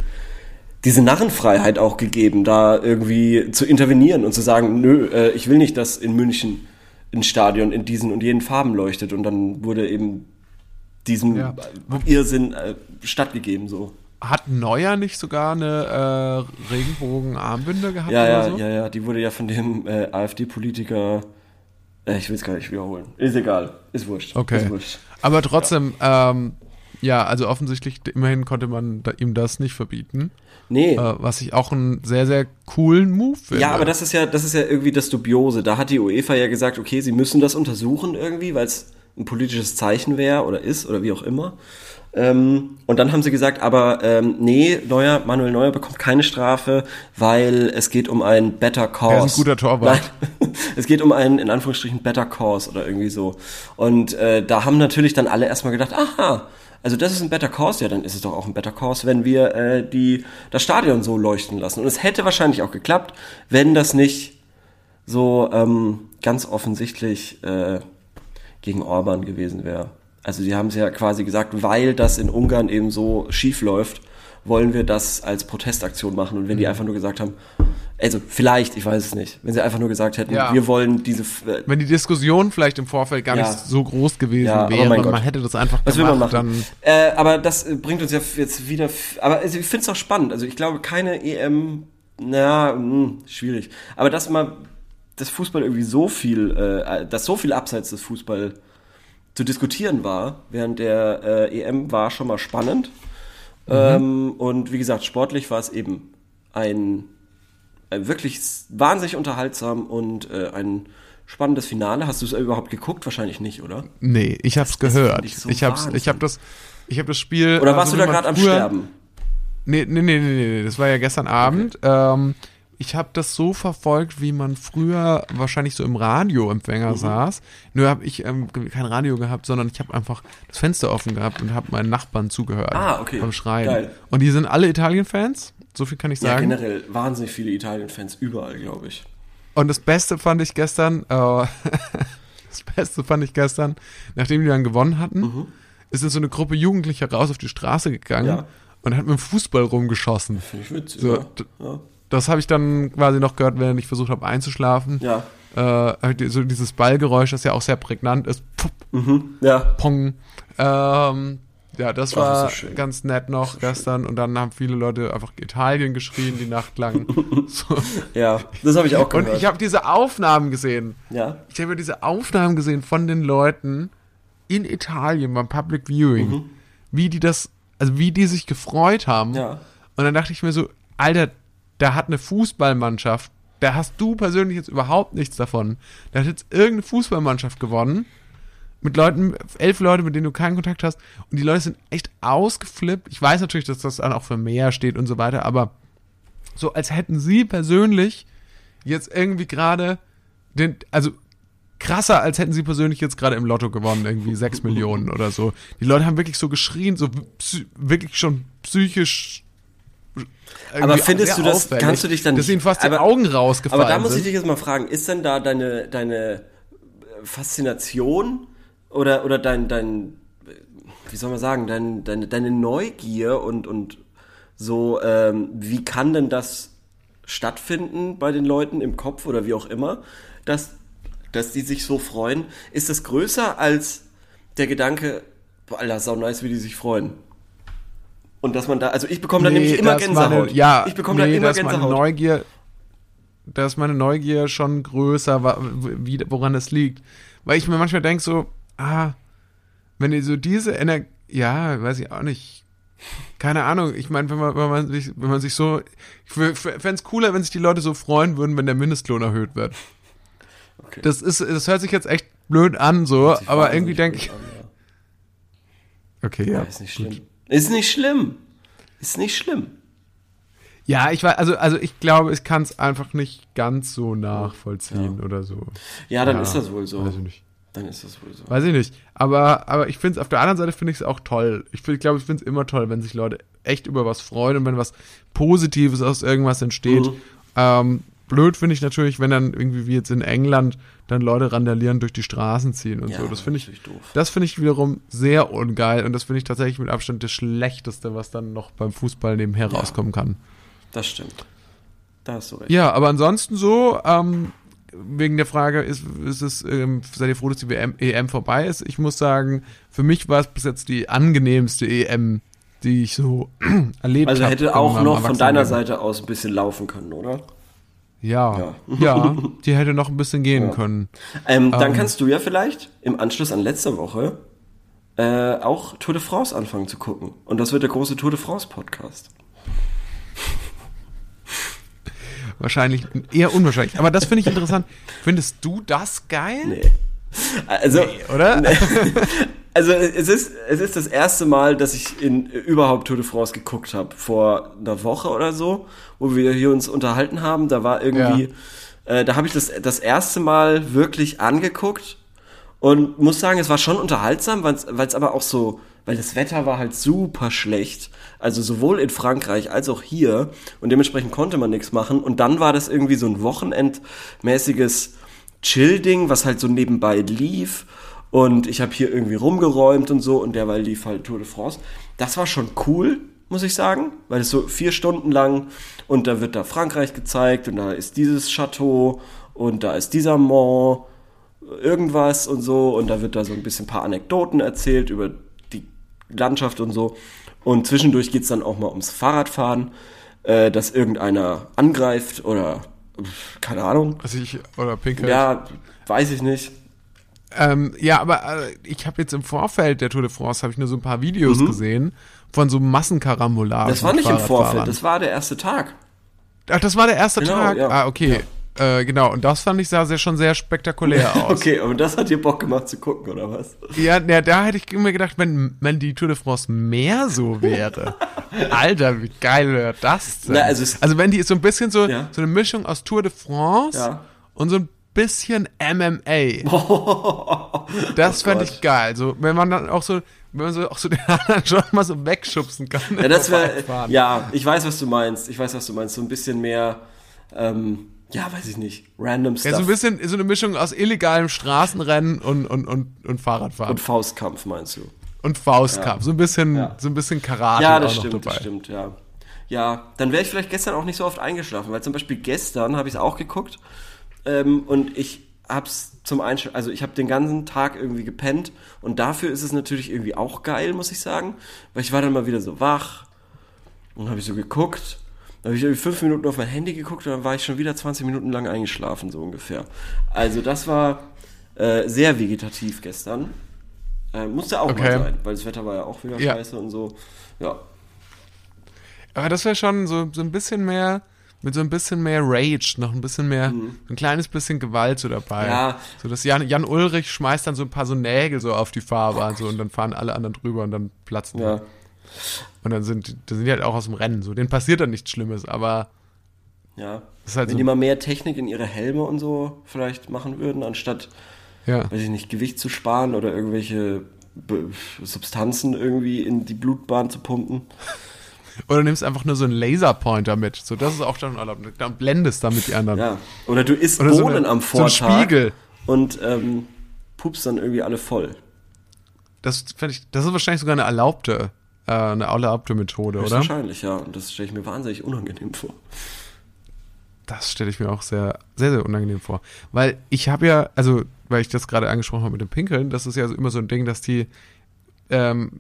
diese Narrenfreiheit auch gegeben, da irgendwie zu intervenieren und zu sagen, nö, äh, ich will nicht, dass in München ein Stadion in diesen und jenen Farben leuchtet. Und dann wurde eben diesem Ja. Irrsinn äh, stattgegeben so. Hat Neuer nicht sogar eine äh, Regenbogen-Armbinde gehabt Ja, ja, so? ja, ja, die wurde ja von dem äh, AfD-Politiker, ich will es gar nicht wiederholen. Ist egal, ist wurscht. Okay. Ist wurscht. Aber trotzdem, ähm, ja, also offensichtlich, immerhin konnte man da, ihm das nicht verbieten. Nee. Äh, was ich auch einen sehr, sehr coolen Move finde. Ja, aber das ist ja, das ist ja irgendwie das Dubiose. Da hat die UEFA ja gesagt, okay, sie müssen das untersuchen irgendwie, weil es ein politisches Zeichen wäre oder ist oder wie auch immer. Ähm, und dann haben sie gesagt, aber ähm, nee, Neuer, Manuel Neuer bekommt keine Strafe, weil es geht um ein Better Cause. Er ist ein guter Torwart. Nein, es geht um einen, in Anführungsstrichen, Better Cause oder irgendwie so. Und äh, da haben natürlich dann alle erstmal gedacht, aha, also das ist ein Better Cause, ja, dann ist es doch auch ein Better Cause, wenn wir äh, die, das Stadion so leuchten lassen. Und es hätte wahrscheinlich auch geklappt, wenn das nicht so ähm, ganz offensichtlich äh, gegen Orban gewesen wäre. Also sie haben es ja quasi gesagt, weil das in Ungarn eben so schief läuft, wollen wir das als Protestaktion machen. Und wenn Mhm. die einfach nur gesagt haben, also vielleicht, ich weiß es nicht, wenn sie einfach nur gesagt hätten, Ja. wir wollen diese, äh, Wenn die Diskussion vielleicht im Vorfeld gar Ja. nicht so groß gewesen Ja, wäre Gott. man hätte das einfach was will man gemacht, machen? Äh, aber das äh, bringt uns ja jetzt wieder, aber also ich finde es auch spannend. Also ich glaube, keine EM, na, mh, schwierig. Aber dass mal das Fußball irgendwie so viel, äh, dass so viel abseits des Fußball zu diskutieren war während der äh, EM war schon mal spannend. Ähm, und wie gesagt, sportlich war es eben ein, ein wirklich s- wahnsinnig unterhaltsam und äh, ein spannendes Finale. Hast du es überhaupt geguckt? Wahrscheinlich nicht, oder? nee, ich hab's das gehört. ich so ich hab's, Wahnsinn. ich hab das, ich hab das Spiel. Oder äh, warst so du da gerade am Sterben? Nee, nee, nee, nee, nee, das war ja gestern Abend. Ähm, ich habe das so verfolgt, wie man früher wahrscheinlich so im Radioempfänger Mhm. saß. Nur habe ich ähm, kein Radio gehabt, sondern ich habe einfach das Fenster offen gehabt und habe meinen Nachbarn zugehört Ah, okay. beim Schreien. Geil. Und die sind alle Italien-Fans, so viel kann ich Ja, sagen. generell wahnsinnig viele Italien-Fans überall, glaube ich. Und das Beste fand ich gestern, äh, das Beste fand ich gestern, nachdem die dann gewonnen hatten, ist dann so eine Gruppe Jugendlicher raus auf die Straße gegangen Mhm. Ja. und hat mit dem Fußball rumgeschossen. Finde ich witzig. So, ja. Ja. Das habe ich dann quasi noch gehört, während ich versucht habe einzuschlafen. Ja. Äh, so dieses Ballgeräusch, das ja auch sehr prägnant ist. Pup, Mhm. Ja. pong. Ähm, ja, das Ach, war schön. ganz nett noch gestern. Und dann haben viele Leute einfach Italien geschrien die Nacht lang. so. Ja. Das habe ich auch Und gehört. ich habe diese Aufnahmen gesehen. ja. Ich habe diese Aufnahmen gesehen von den Leuten in Italien beim Public Viewing, wie die das, also wie die sich gefreut haben. Mhm. Ja. Und dann dachte ich mir so, Alter, da hat eine Fußballmannschaft, da hast du persönlich jetzt überhaupt nichts davon. Da hat jetzt irgendeine Fußballmannschaft gewonnen. Mit Leuten, elf Leute, mit denen du keinen Kontakt hast. Und die Leute sind echt ausgeflippt. Ich weiß natürlich, dass das dann auch für mehr steht und so weiter, aber so als hätten sie persönlich jetzt irgendwie gerade den, also krasser, als hätten sie persönlich jetzt gerade im Lotto gewonnen, irgendwie sechs Millionen oder so. Die Leute haben wirklich so geschrien, so wirklich schon psychisch. Aber findest du das- auffällig, kannst du dich dann nicht- ihnen fast die aber- Augen rausgefallen Aber da muss ich sind. dich jetzt mal fragen, ist denn da deine, deine Faszination oder, oder dein, dein, wie soll man sagen, dein, deine, deine Neugier und, und so, ähm, wie kann denn das stattfinden bei den Leuten im Kopf oder wie auch immer, dass, dass die sich so freuen? Ist das größer als der Gedanke, boah, Alter, sau nice, wie die sich freuen? Und dass man da, also ich bekomme da nämlich immer Gänsehaut. Meine, ja, ich bekomme da nee, immer das ist meine Gänsehaut. Neugier, da ist meine Neugier schon größer, wa- wie, woran das liegt. Weil ich mir manchmal denke so, ah, wenn ihr so diese Energie, ja, weiß ich auch nicht. Keine Ahnung, ich meine, wenn man, wenn man sich, wenn man sich so, ich fände es cooler, wenn sich die Leute so freuen würden, wenn der Mindestlohn erhöht wird. Okay. Das ist, das hört sich jetzt echt blöd an, so, aber irgendwie denke ich, an, okay, ja. ja. Ja, ist nicht schlimm. Ist nicht schlimm. Ist nicht schlimm. Ja, ich weiß, also, also ich glaube, ich kann es einfach nicht ganz so nachvollziehen oder so. Ja, dann ist das wohl so. Weiß ich nicht. Dann ist das wohl so. Weiß ich nicht. Aber, aber ich finde es, auf der anderen Seite finde ich es auch toll. Ich, find- ich glaube, ich finde es immer toll, wenn sich Leute echt über was freuen und wenn was Positives aus irgendwas entsteht. Mhm. Ähm, blöd finde ich natürlich, wenn dann irgendwie wie jetzt in England dann Leute randalieren durch die Straßen ziehen und Ja, so. Das finde ich, das finde ich wiederum sehr ungeil und das finde ich tatsächlich mit Abstand das Schlechteste, was dann noch beim Fußball nebenher rauskommen kann. Das stimmt. Da hast du recht. Ja, aber ansonsten so, ähm, wegen der Frage, ist, ist es, ähm, seid ihr froh, dass die WM, EM vorbei ist? Ich muss sagen, für mich war es bis jetzt die angenehmste EM, die ich so erlebt habe. Also hätte in auch noch von deiner. Seite aus ein bisschen laufen können, oder? Ja, Ja. ja, die hätte noch ein bisschen gehen Ja. können. Ähm, dann kannst du ja vielleicht im Anschluss an letzte Woche äh, auch Tour de France anfangen zu gucken. Und das wird der große Tour de France Podcast. Wahrscheinlich eher unwahrscheinlich. Aber das finde ich interessant. Findest du das geil? Nee. Also, Oder? also es ist, es ist das erste Mal, dass ich in überhaupt Tour de France geguckt habe. Vor einer Woche oder so, wo wir hier uns unterhalten haben. Da war irgendwie, äh, da habe ich das das erste Mal wirklich angeguckt und muss sagen, es war schon unterhaltsam, weil es aber auch so, weil das Wetter war halt super schlecht. Also sowohl in Frankreich als auch hier. Und dementsprechend konnte man nichts machen. Und dann war das irgendwie so ein wochenendmäßiges Chill-Ding, was halt so nebenbei lief. Und ich habe hier irgendwie rumgeräumt und so. Und derweil lief halt Tour de France. Das war schon cool, muss ich sagen. Weil es so vier Stunden lang und da wird da Frankreich gezeigt und da ist dieses Chateau und da ist dieser Mont irgendwas und so und da wird da so ein bisschen ein paar Anekdoten erzählt über die Landschaft und so und zwischendurch geht's dann auch mal ums Fahrradfahren, äh, dass irgendeiner angreift oder keine Ahnung. Also ich, oder Pinkel. Ja, weiß ich nicht. Ähm, ja, aber äh, ich habe jetzt im Vorfeld der Tour de France habe ich nur so ein paar Videos gesehen von so Massenkarambolagen. Mhm. Das war nicht im Vorfeld, das war der erste Tag. Ach, das war der erste Genau, Tag. ja. Ah, okay. Äh, genau. Und das fand ich sah sehr schon sehr spektakulär aus. Okay, aber das hat dir Bock gemacht zu gucken, oder was? Ja, ja, da hätte ich mir gedacht, wenn, wenn die Tour de France mehr so wäre. Alter, wie geil wäre das denn? Na, also es- wenn die so ein bisschen so, Ja. so eine Mischung aus Tour de France Ja. und so ein bisschen MMA. das fände ich geil. So, wenn man dann auch so, wenn man so auch so den anderen schon mal so wegschubsen kann. Ja, das wäre, ja, ich weiß, was du meinst. Ich weiß, was du meinst. So ein bisschen mehr, ähm, ja, weiß ich nicht, random Stuff. Ja, so ein bisschen, so eine Mischung aus illegalem Straßenrennen und, und, und, und Fahrradfahren. Und Faustkampf meinst du? Und Faustkampf. So ein bisschen, Ja. so ein bisschen Karate Ja, auch das noch stimmt, dabei. das stimmt, ja. Ja, dann wäre ich vielleicht gestern auch nicht so oft eingeschlafen, weil zum Beispiel gestern habe ich es auch geguckt ähm, und ich hab's zum Einschlafen, also ich habe den ganzen Tag irgendwie gepennt und dafür ist es natürlich irgendwie auch geil, muss ich sagen, weil ich war dann mal wieder so wach und habe ich so geguckt, dann habe ich irgendwie fünf Minuten auf mein Handy geguckt und dann war ich schon wieder 20 Minuten lang eingeschlafen, so ungefähr. Also das war äh, sehr vegetativ gestern. Äh, musste auch Okay. mal sein, weil das Wetter war ja auch wieder Ja. scheiße und so. Ja. Aber das wäre schon so, so ein bisschen mehr, mit so ein bisschen mehr Rage, noch ein bisschen mehr, ein kleines bisschen Gewalt so dabei. Mhm. Ja. So dass Jan, Jan Ulrich schmeißt dann so ein paar so Nägel so auf die Fahrbahn so und dann fahren alle anderen drüber und dann platzen Ja. die. Und dann sind, dann sind die halt auch aus dem Rennen. So, denen passiert dann nichts Schlimmes, aber Ja. Halt Wenn so- die mal mehr Technik in ihre Helme und so vielleicht machen würden, anstatt, ja. weiß ich nicht, Gewicht zu sparen oder irgendwelche Substanzen irgendwie in die Blutbahn zu pumpen. Oder nimmst einfach nur so einen Laserpointer mit. So, das ist auch schon erlaubt. Dann blendest damit die anderen. Ja. Oder du isst Oder so Bohnen eine- am so ein Vortag Spiegel. und ähm, pupst dann irgendwie alle voll. Das, fänd ich, das ist wahrscheinlich sogar eine erlaubte, äh, eine erlaubte Methode, oder? Wahrscheinlich, ja. Und das stelle ich mir wahnsinnig unangenehm vor. Das stelle ich mir auch sehr, sehr, sehr unangenehm vor. Weil ich habe ja, also, weil ich das gerade angesprochen habe mit dem Pinkeln, das ist ja immer so ein Ding, dass die, ähm,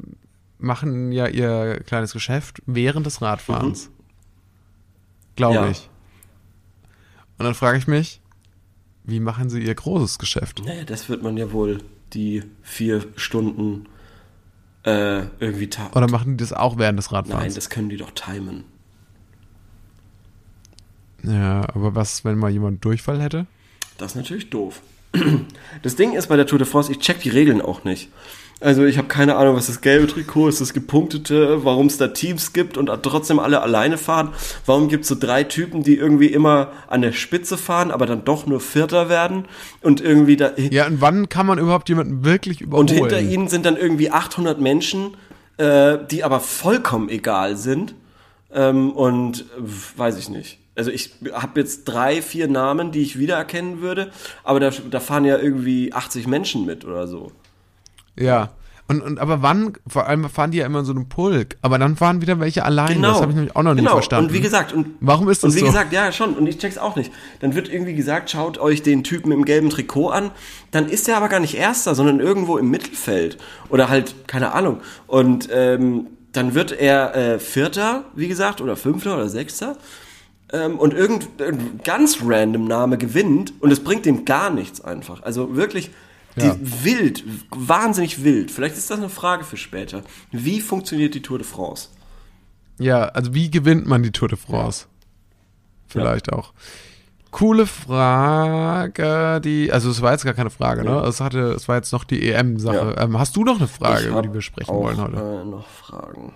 machen ja ihr kleines Geschäft während des Radfahrens. Glaube Ja. ich. Und dann frage ich mich, wie machen sie ihr großes Geschäft? Naja, das wird man ja wohl die vier Stunden äh, irgendwie ta Oder machen die das auch während des Nein, Radfahrens? das können die doch timen. ja, aber was, wenn mal jemand Durchfall hätte? Das ist natürlich doof. Das Ding ist bei der Tour de France, ich check die Regeln auch nicht. Also ich habe keine Ahnung, was das gelbe Trikot ist, das gepunktete, warum es da Teams gibt und trotzdem alle alleine fahren. Warum gibt es so drei Typen, die irgendwie immer an der Spitze fahren, aber dann doch nur Vierter werden und irgendwie da Ja, und wann kann man überhaupt jemanden wirklich überholen? und hinter ihnen sind dann irgendwie 800 Menschen, äh, die aber vollkommen egal sind. Ähm, und äh, weiß ich nicht. Also ich habe jetzt drei, vier Namen, die ich wiedererkennen würde, aber da, da fahren ja irgendwie 80 Menschen mit oder so. Ja. Und, und aber wann, vor allem fahren die ja immer in so einem Pulk, aber dann fahren wieder welche alleine. Das habe ich nämlich auch noch genau. nie verstanden. Und wie gesagt, und Warum ist das Und wie so? gesagt, ja schon, und ich check's auch nicht. Dann wird irgendwie gesagt, schaut euch den Typen im gelben Trikot an. Dann ist er aber gar nicht Erster, sondern irgendwo im Mittelfeld. Oder halt, keine Ahnung. Und ähm, dann wird er äh, Vierter, wie gesagt, oder Fünfter oder Sechster. Ähm, und irgend, irgendein ganz random Name gewinnt und es bringt dem gar nichts einfach. Also wirklich die, Ja. wild, wahnsinnig wild. Vielleicht ist das eine Frage für später. Wie funktioniert die Tour de France? Ja, also wie gewinnt man die Tour de France? Vielleicht auch. Coole Frage, die, also es war jetzt gar keine Frage, ne? Es hatte, es war jetzt noch die EM-Sache. Ja. Ähm, hast du noch eine Frage, Ich über die wir sprechen auch, wollen heute? Äh, noch Fragen.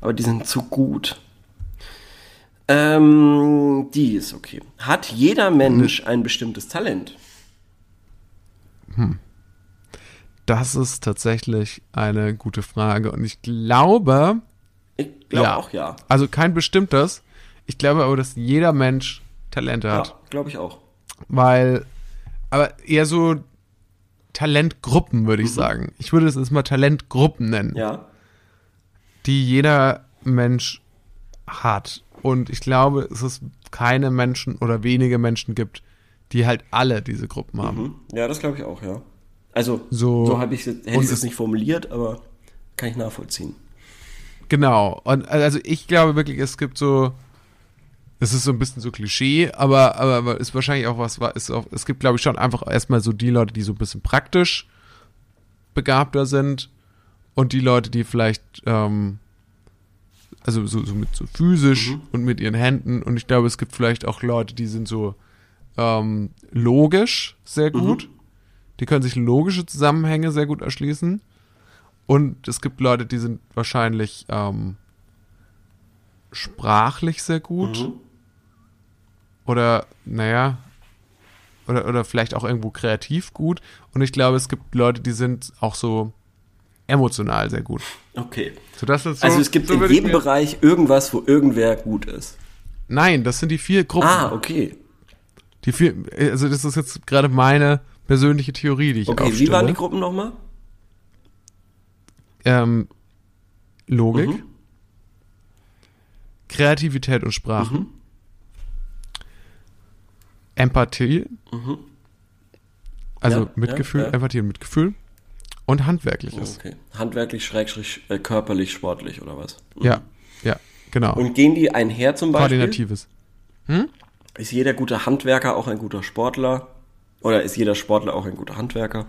Aber die sind zu gut. Ähm, die ist okay. Hat jeder Mensch ein bestimmtes Talent? Das ist tatsächlich eine gute Frage. Und ich glaube, Ich glaube Ja. auch ja. also kein bestimmtes, ich glaube aber, dass jeder Mensch Talente hat. Ja, glaube ich auch. Weil, aber eher so Talentgruppen, würde ich sagen. Ich würde es jetzt mal Talentgruppen nennen. Ja. die jeder Mensch hat. Und ich glaube, es ist keine Menschen oder wenige Menschen gibt, die halt alle diese Gruppen haben. Hm? Ja, das glaube ich auch, ja. Also, So- so, habe ich es- nicht formuliert, aber kann ich nachvollziehen. Genau. Und also ich glaube wirklich, es gibt so, es ist so ein bisschen so Klischee, aber, aber, aber ist wahrscheinlich auch was, ist auch, es gibt glaube ich schon einfach erstmal so die Leute, die so ein bisschen praktisch begabter sind und die Leute, die vielleicht, ähm, also so, so mit so physisch und mit ihren Händen und ich glaube, es gibt vielleicht auch Leute, die sind so ähm, logisch sehr gut. Die können sich logische Zusammenhänge sehr gut erschließen. Und es gibt Leute, die sind wahrscheinlich ähm, sprachlich sehr gut. Oder, naja, oder, oder vielleicht auch irgendwo kreativ gut. Und ich glaube, es gibt Leute, die sind auch so emotional sehr gut. Okay. So, das ist so, Also es gibt so in jedem Bereich irgendwas, wo irgendwer gut ist. Nein, das sind die vier Gruppen. Ah, okay. Die vier, also das ist jetzt gerade meine persönliche Theorie, die ich Okay, aufstelle. wie waren die Gruppen nochmal? ähm, Logik, Mhm. Kreativität und Sprachen, Mhm. Empathie, also Ja, Mitgefühl, ja, ja. Empathie und Mitgefühl und Handwerkliches. Okay. Handwerklich, schrägstrich, äh, körperlich, sportlich oder was? Mhm. Ja, ja, genau. Und gehen die einher zum Beispiel? Koordinatives. Ist jeder gute Handwerker auch ein guter Sportler? Oder ist jeder Sportler auch ein guter Handwerker?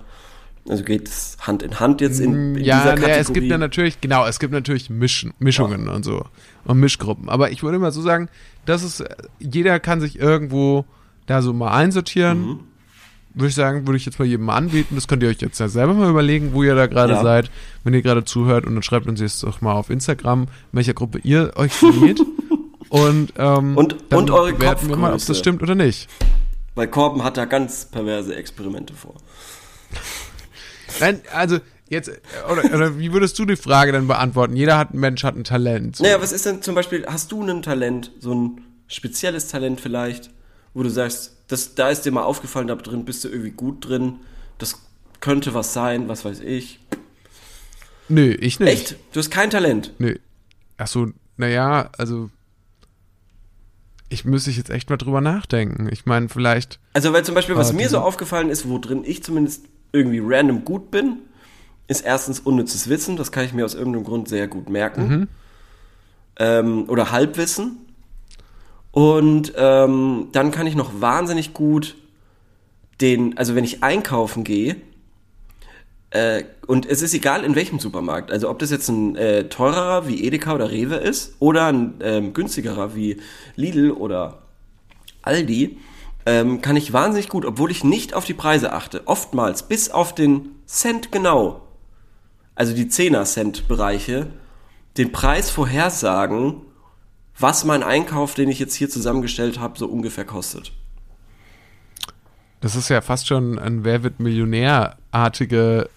Also geht es Hand in Hand jetzt in, in Ja, dieser Kategorie? es gibt ja natürlich, genau, es gibt natürlich Mischen, Mischungen und so und Mischgruppen. Aber ich würde mal so sagen, das ist, jeder kann sich irgendwo da so mal einsortieren. Mhm. Würde ich sagen, würde ich jetzt mal jedem mal anbieten. Das könnt ihr euch jetzt ja selber mal überlegen, wo ihr da gerade Ja. seid, wenn ihr gerade zuhört und dann schreibt uns jetzt doch mal auf Instagram, in welcher Gruppe ihr euch seht. und, ähm, Und- dann und eure bewerten wir mal, ob Kopfgröße. das stimmt oder nicht. Weil Korben hat da ganz perverse Experimente vor. Nein, also jetzt, oder, oder wie würdest du die Frage dann beantworten? Jeder hat, Mensch hat ein Talent. So. Naja, was ist denn zum Beispiel, hast du ein Talent, so ein spezielles Talent vielleicht, wo du sagst, das, da ist dir mal aufgefallen, da drin bist du irgendwie gut drin, das könnte was sein, was weiß ich. Nö, ich nicht. Echt? Du hast kein Talent? Nö. Ach so, naja, also ich müsste jetzt echt mal drüber nachdenken. Ich meine, vielleicht, Also, weil zum Beispiel, was Aber mir so aufgefallen ist, wo drin ich zumindest irgendwie random gut bin, ist erstens unnützes Wissen, das kann ich mir aus irgendeinem Grund sehr gut merken. Ähm, oder Halbwissen. Und ähm, dann kann ich noch wahnsinnig gut den, also wenn ich einkaufen gehe, äh, und es ist egal in welchem Supermarkt, also ob das jetzt ein äh, teurerer wie Edeka oder Rewe ist oder ein ähm, günstigerer wie Lidl oder Aldi, ähm, kann ich wahnsinnig gut, obwohl ich nicht auf die Preise achte, oftmals bis auf den Cent genau, also die 10er Cent Bereiche, den Preis vorhersagen, was mein Einkauf, den ich jetzt hier zusammengestellt habe, so ungefähr kostet. Das ist ja fast schon ein Wer wird Millionär-artiges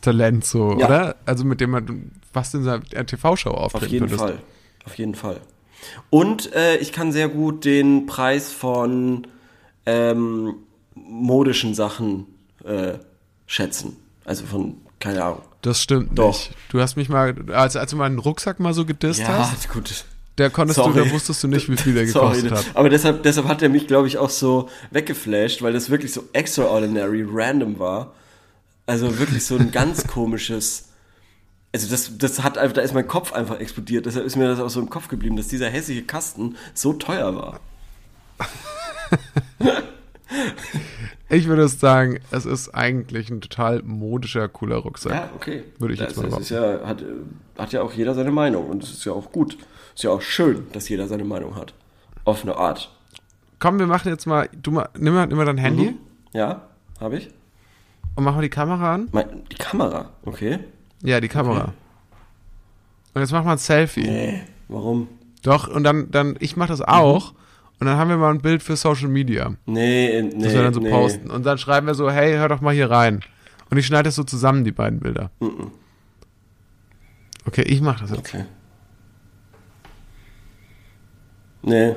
Talent, so, Ja. oder? Also mit dem man fast in seiner TV-Show Auf auftreten jeden würdest. Fall. Auf jeden Fall. Und äh, ich kann sehr gut den Preis von ähm, modischen Sachen äh, schätzen. Also von, keine Ahnung. Das stimmt Doch. nicht. Du hast mich mal, als, als du meinen Rucksack mal so gedisst hast, gut. der konntest Sorry. du, da wusstest du nicht, wie viel der Sorry, gekostet hat. aber deshalb, deshalb hat er mich, glaube ich, auch so weggeflasht, weil das wirklich so extraordinary random war. Also wirklich so ein ganz komisches. Also das, das hat einfach, da ist mein Kopf einfach explodiert. Deshalb ist mir das auch so im Kopf geblieben, dass dieser hässliche Kasten so teuer war. Ich würde sagen, es ist eigentlich ein total modischer, cooler Rucksack. Ja, okay. Würde ich jetzt das, mal das ist ja, hat, hat ja auch jeder seine Meinung und es ist ja auch gut. Ist ja auch schön, dass jeder seine Meinung hat. Auf eine Art. Komm, wir machen jetzt mal, du mal, nimm mal, nimm mal dein Handy Mhm. Ja, habe ich. Und mach mal die Kamera an. Die Kamera, okay. Ja, die Kamera. Und jetzt mach mal ein Selfie. Nee, warum? Doch, und dann, dann, ich mach das auch. Und dann haben wir mal ein Bild für Social Media. Nee, äh, nee. Das wir dann so nee. posten. Und dann schreiben wir so, hey, hör doch mal hier rein. Und ich schneide das so zusammen, die beiden Bilder. Mhm. Okay, ich mach das jetzt. Okay. Nee,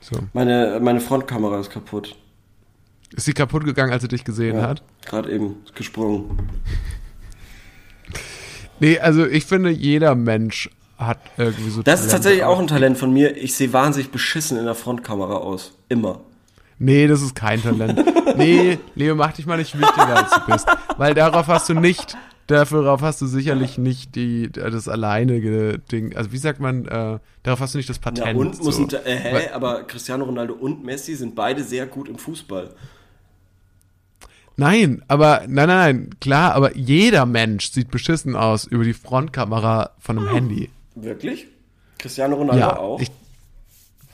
So. meine, meine Frontkamera ist kaputt. Ist sie kaputt gegangen, als sie dich gesehen Ja, hat? Gerade eben ist gesprungen. Nee, also ich finde, jeder Mensch hat irgendwie so Das ist Talente, tatsächlich aber- auch ein Talent von mir. Ich sehe wahnsinnig beschissen in der Frontkamera aus. Immer. Nee, das ist kein Talent. nee, Leo, mach dich mal nicht wichtiger, als du bist. Weil darauf hast du nicht, darauf hast du sicherlich nicht die, das alleinige Ding. Also wie sagt man, äh, darauf hast du nicht das Ja, Patent. und muss so. ein, äh, hä? Weil- aber Cristiano Ronaldo und Messi sind beide sehr gut im Fußball. Nein, aber, nein, nein, nein, klar, aber jeder Mensch sieht beschissen aus über die Frontkamera von einem Handy. Wirklich? Cristiano Ronaldo Ja, auch? ich,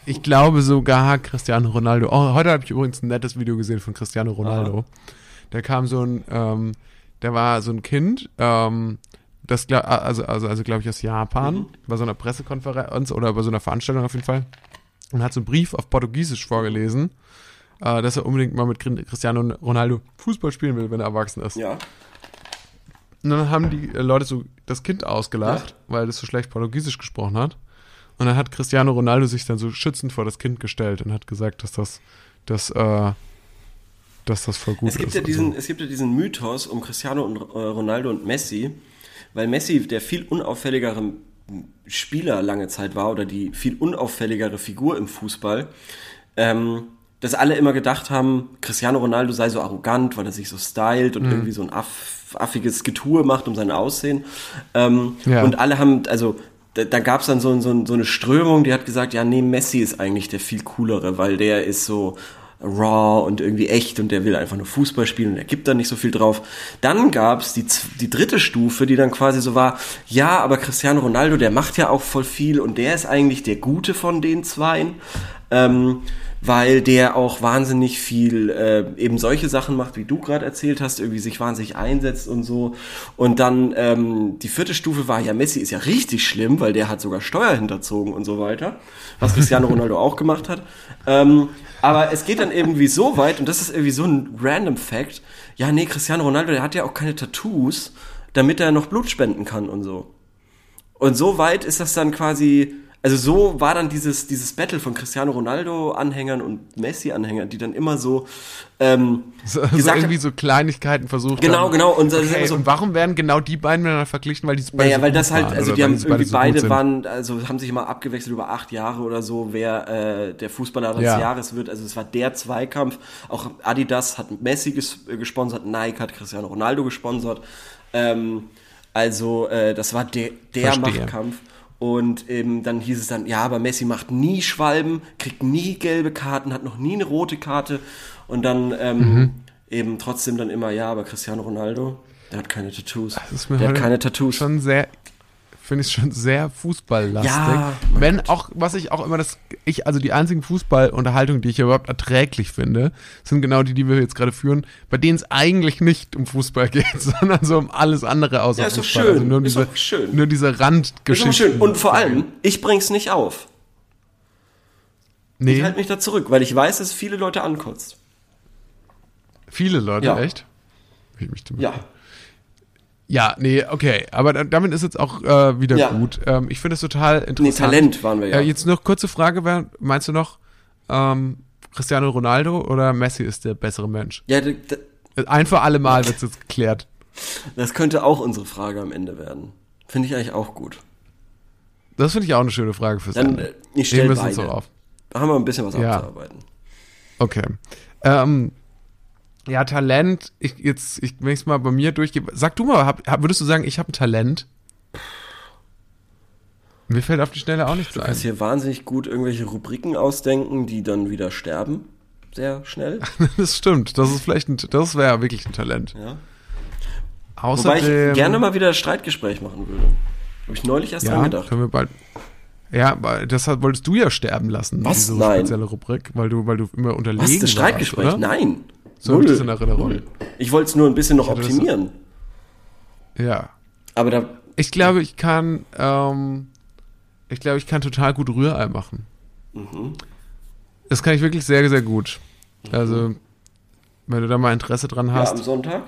ich glaube sogar Cristiano Ronaldo. Oh, heute habe ich übrigens ein nettes Video gesehen von Cristiano Ronaldo. Da kam so ein, ähm, da war so ein Kind, ähm, das also also also glaube ich aus Japan, bei so einer Pressekonferenz oder bei so einer Veranstaltung auf jeden Fall und hat so einen Brief auf Portugiesisch vorgelesen, äh, dass er unbedingt mal mit Cristiano Ronaldo Fußball spielen will, wenn er erwachsen ist. ja. Und dann haben die äh, Leute so das Kind ausgelacht, weil das so schlecht Portugiesisch gesprochen hat. Und dann hat Cristiano Ronaldo sich dann so schützend vor das Kind gestellt und hat gesagt, dass das, dass, äh, dass das voll gut Es gibt, ist. ja und diesen, so. es gibt ja diesen Mythos um Cristiano und äh, Ronaldo und Messi, weil Messi der viel unauffälligere Spieler lange Zeit war oder die viel unauffälligere Figur im Fußball, ähm, dass alle immer gedacht haben, Cristiano Ronaldo sei so arrogant, weil er sich so stylt und irgendwie so ein aff, affiges Getue macht um sein Aussehen. Ähm, Ja. Und alle haben, also da, da gab es dann so, so, so eine Strömung, die hat gesagt, ja, nee, Messi ist eigentlich der viel coolere, weil der ist so raw und irgendwie echt und der will einfach nur Fußball spielen und er gibt da nicht so viel drauf. Dann gab's die, die dritte Stufe, die dann quasi so war, ja, aber Cristiano Ronaldo, der macht ja auch voll viel und der ist eigentlich der Gute von den Zweien. Ähm, weil der auch wahnsinnig viel äh, eben solche Sachen macht, wie du gerade erzählt hast, irgendwie sich wahnsinnig einsetzt und so. Und dann ähm, die vierte Stufe war ja, Messi ist ja richtig schlimm, weil der hat sogar Steuer hinterzogen und so weiter, was Cristiano Ronaldo auch gemacht hat. Ähm, aber es geht dann irgendwie so weit, und das ist irgendwie so ein random Fact, ja, nee, Cristiano Ronaldo, der hat ja auch keine Tattoos, damit er noch Blut spenden kann und so. Und so weit ist das dann quasi, also so war dann dieses, dieses Battle von Cristiano Ronaldo-Anhängern und Messi-Anhängern, die dann immer so ähm, So, so gesagt irgendwie haben, so Kleinigkeiten versucht Genau, haben. genau, und okay, immer so- und warum werden genau die beiden miteinander verglichen, weil die beide naja, so weil gut das halt, also die weil haben irgendwie so beide sind? waren, also haben sich immer abgewechselt über acht Jahre oder so, wer äh, der Fußballer des Ja. Jahres wird. Also es war der Zweikampf. Auch Adidas hat Messi ges gesponsert, Nike hat Cristiano Ronaldo gesponsert. Ähm, Also äh, das war der, der Verstehe. Machtkampf. Und ähm, dann hieß es dann, ja, aber Messi macht nie Schwalben, kriegt nie gelbe Karten, hat noch nie eine rote Karte. Und dann ähm, Mhm. eben trotzdem dann immer, ja, aber Cristiano Ronaldo, der hat keine Tattoos. Das ist mir der hat keine Tattoos. Schon sehr, finde ich schon sehr fußballlastig. Ja, Wenn auch, was ich auch immer das, ich, also die einzigen Fußballunterhaltungen, die ich überhaupt erträglich finde, sind genau die, die wir jetzt gerade führen, bei denen es eigentlich nicht um Fußball geht, sondern so um alles andere außer Ja, ist Fußball. schön. Also nur Ist diese, doch schön. nur diese Das ist schön. Und vor allem, ich bring's nicht auf. nee, Ich halte mich da zurück, weil ich weiß, dass es viele Leute ankotzt. viele Leute, Ja. echt? Ja. Ja, nee, okay. Aber da- damit ist jetzt auch äh, wieder Ja. gut. Ähm, ich finde es total Nee, interessant. Talent waren wir ja. Äh, jetzt noch kurze Frage, meinst du noch, ähm, Cristiano Ronaldo oder Messi ist der bessere Mensch? ja, Ein für alle Mal wird es jetzt geklärt. das könnte auch unsere Frage am Ende werden. Finde ich eigentlich auch gut. Das finde ich auch eine schöne Frage fürs Dann, Ende. äh, ich stell Nehmen wir es uns beide. so auf. Da haben wir ein bisschen was Ja. abzuarbeiten. Okay. Ähm, ja, Talent, ich jetzt, ich, wenn ich es mal bei mir durchgebe, sag du mal, hab, würdest du sagen, ich habe ein Talent? Mir fällt auf die Schnelle auch nichts Du kannst ein. hier wahnsinnig gut irgendwelche Rubriken ausdenken, die dann wieder sterben. Sehr schnell. Das stimmt, das ist vielleicht ein, das wäre wirklich ein Talent. Ja. Wobei Außerdem, ich gerne mal wieder ein Streitgespräch machen würde. Habe ich neulich erst dran ja, gedacht. können wir bald. Ja, weil das hat, wolltest du ja sterben lassen, Was? diese Nein. spezielle Rubrik, weil du, weil du immer unterlegen Was, das warst, Streitgespräch? oder? Nein. So habe ich das in. Erinnerung. Null. Ich wollte es nur ein bisschen noch so- optimieren. Ja. Aber da, Ich glaube, ich kann, ähm, ich glaube, ich kann total gut Rührei machen. Mhm. Das kann ich wirklich sehr, sehr gut. Also, wenn du da mal Interesse dran ja, am hast, Sonntag,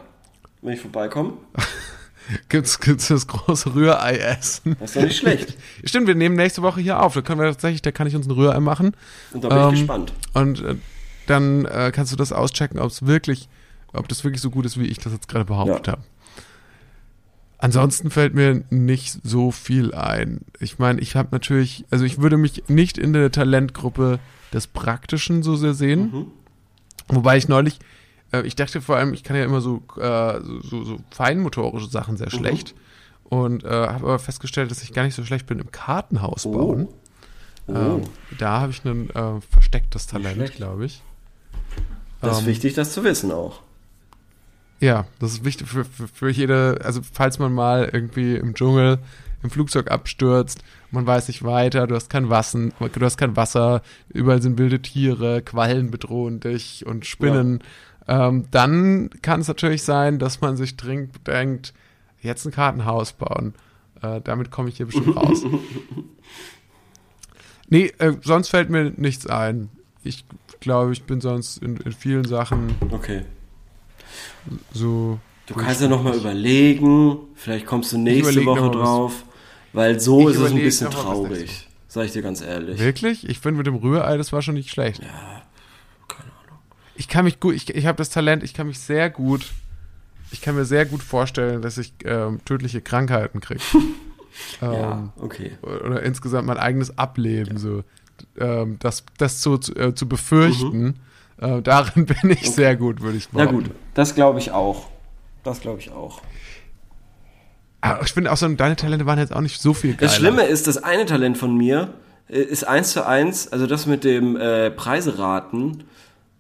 wenn ich vorbeikomme, gibt's, gibt's das große Rührei-Essen. das ist doch nicht schlecht. Stimmt, wir nehmen nächste Woche hier auf. Da können wir tatsächlich, da kann ich uns ein Rührei machen. Und da bin Ähm, ich gespannt. Und äh, dann äh, kannst du das auschecken, ob es wirklich, ob das wirklich so gut ist, wie ich das jetzt gerade behauptet Ja. habe. Ansonsten fällt mir nicht so viel ein. Ich meine, ich habe natürlich, also ich würde mich nicht in der Talentgruppe des Praktischen so sehr sehen. Mhm. Wobei ich neulich, äh, ich dachte vor allem, ich kann ja immer so, äh, so, so, so feinmotorische Sachen sehr Mhm. schlecht. Und äh, habe aber festgestellt, dass ich gar nicht so schlecht bin im Kartenhaus bauen. Oh. Ähm, da habe ich ein äh, verstecktes Talent, glaube ich. Das ist ähm, wichtig, das zu wissen auch. Ja, das ist wichtig für, für, für jede, also falls man mal irgendwie im Dschungel im Flugzeug abstürzt, man weiß nicht weiter, du hast kein Wasser, du hast kein Wasser, überall sind wilde Tiere, Quallen bedrohen dich und Spinnen, ähm, dann kann es natürlich sein, dass man sich dringend denkt, jetzt ein Kartenhaus bauen. Äh, damit komme ich hier bestimmt raus. nee, äh, sonst fällt mir nichts ein. Ich glaube, ich bin sonst in, in vielen Sachen Okay. so. Du kannst ja nochmal überlegen, vielleicht kommst du nächste Woche drauf, weil so Ich ist es ein bisschen traurig. Sag ich dir ganz ehrlich. Wirklich? Ich finde mit dem Rührei, das war schon nicht schlecht. Ja, keine Ahnung. Ich kann mich gut, ich, ich habe das Talent, ich kann mich sehr gut, ich kann mir sehr gut vorstellen, dass ich ähm, tödliche Krankheiten kriege. ähm, Ja, okay. Oder insgesamt mein eigenes Ableben, so. Ähm, das das zu, zu, äh, zu befürchten, äh, darin bin ich sehr gut, würde ich Na behaupten. gut, das glaube ich auch. Das glaube ich auch. Aber ich finde auch so, deine Talente waren jetzt auch nicht so viel geiler. Das Schlimme ist, das eine Talent von mir äh, ist eins zu eins, also das mit dem äh, Preiseraten,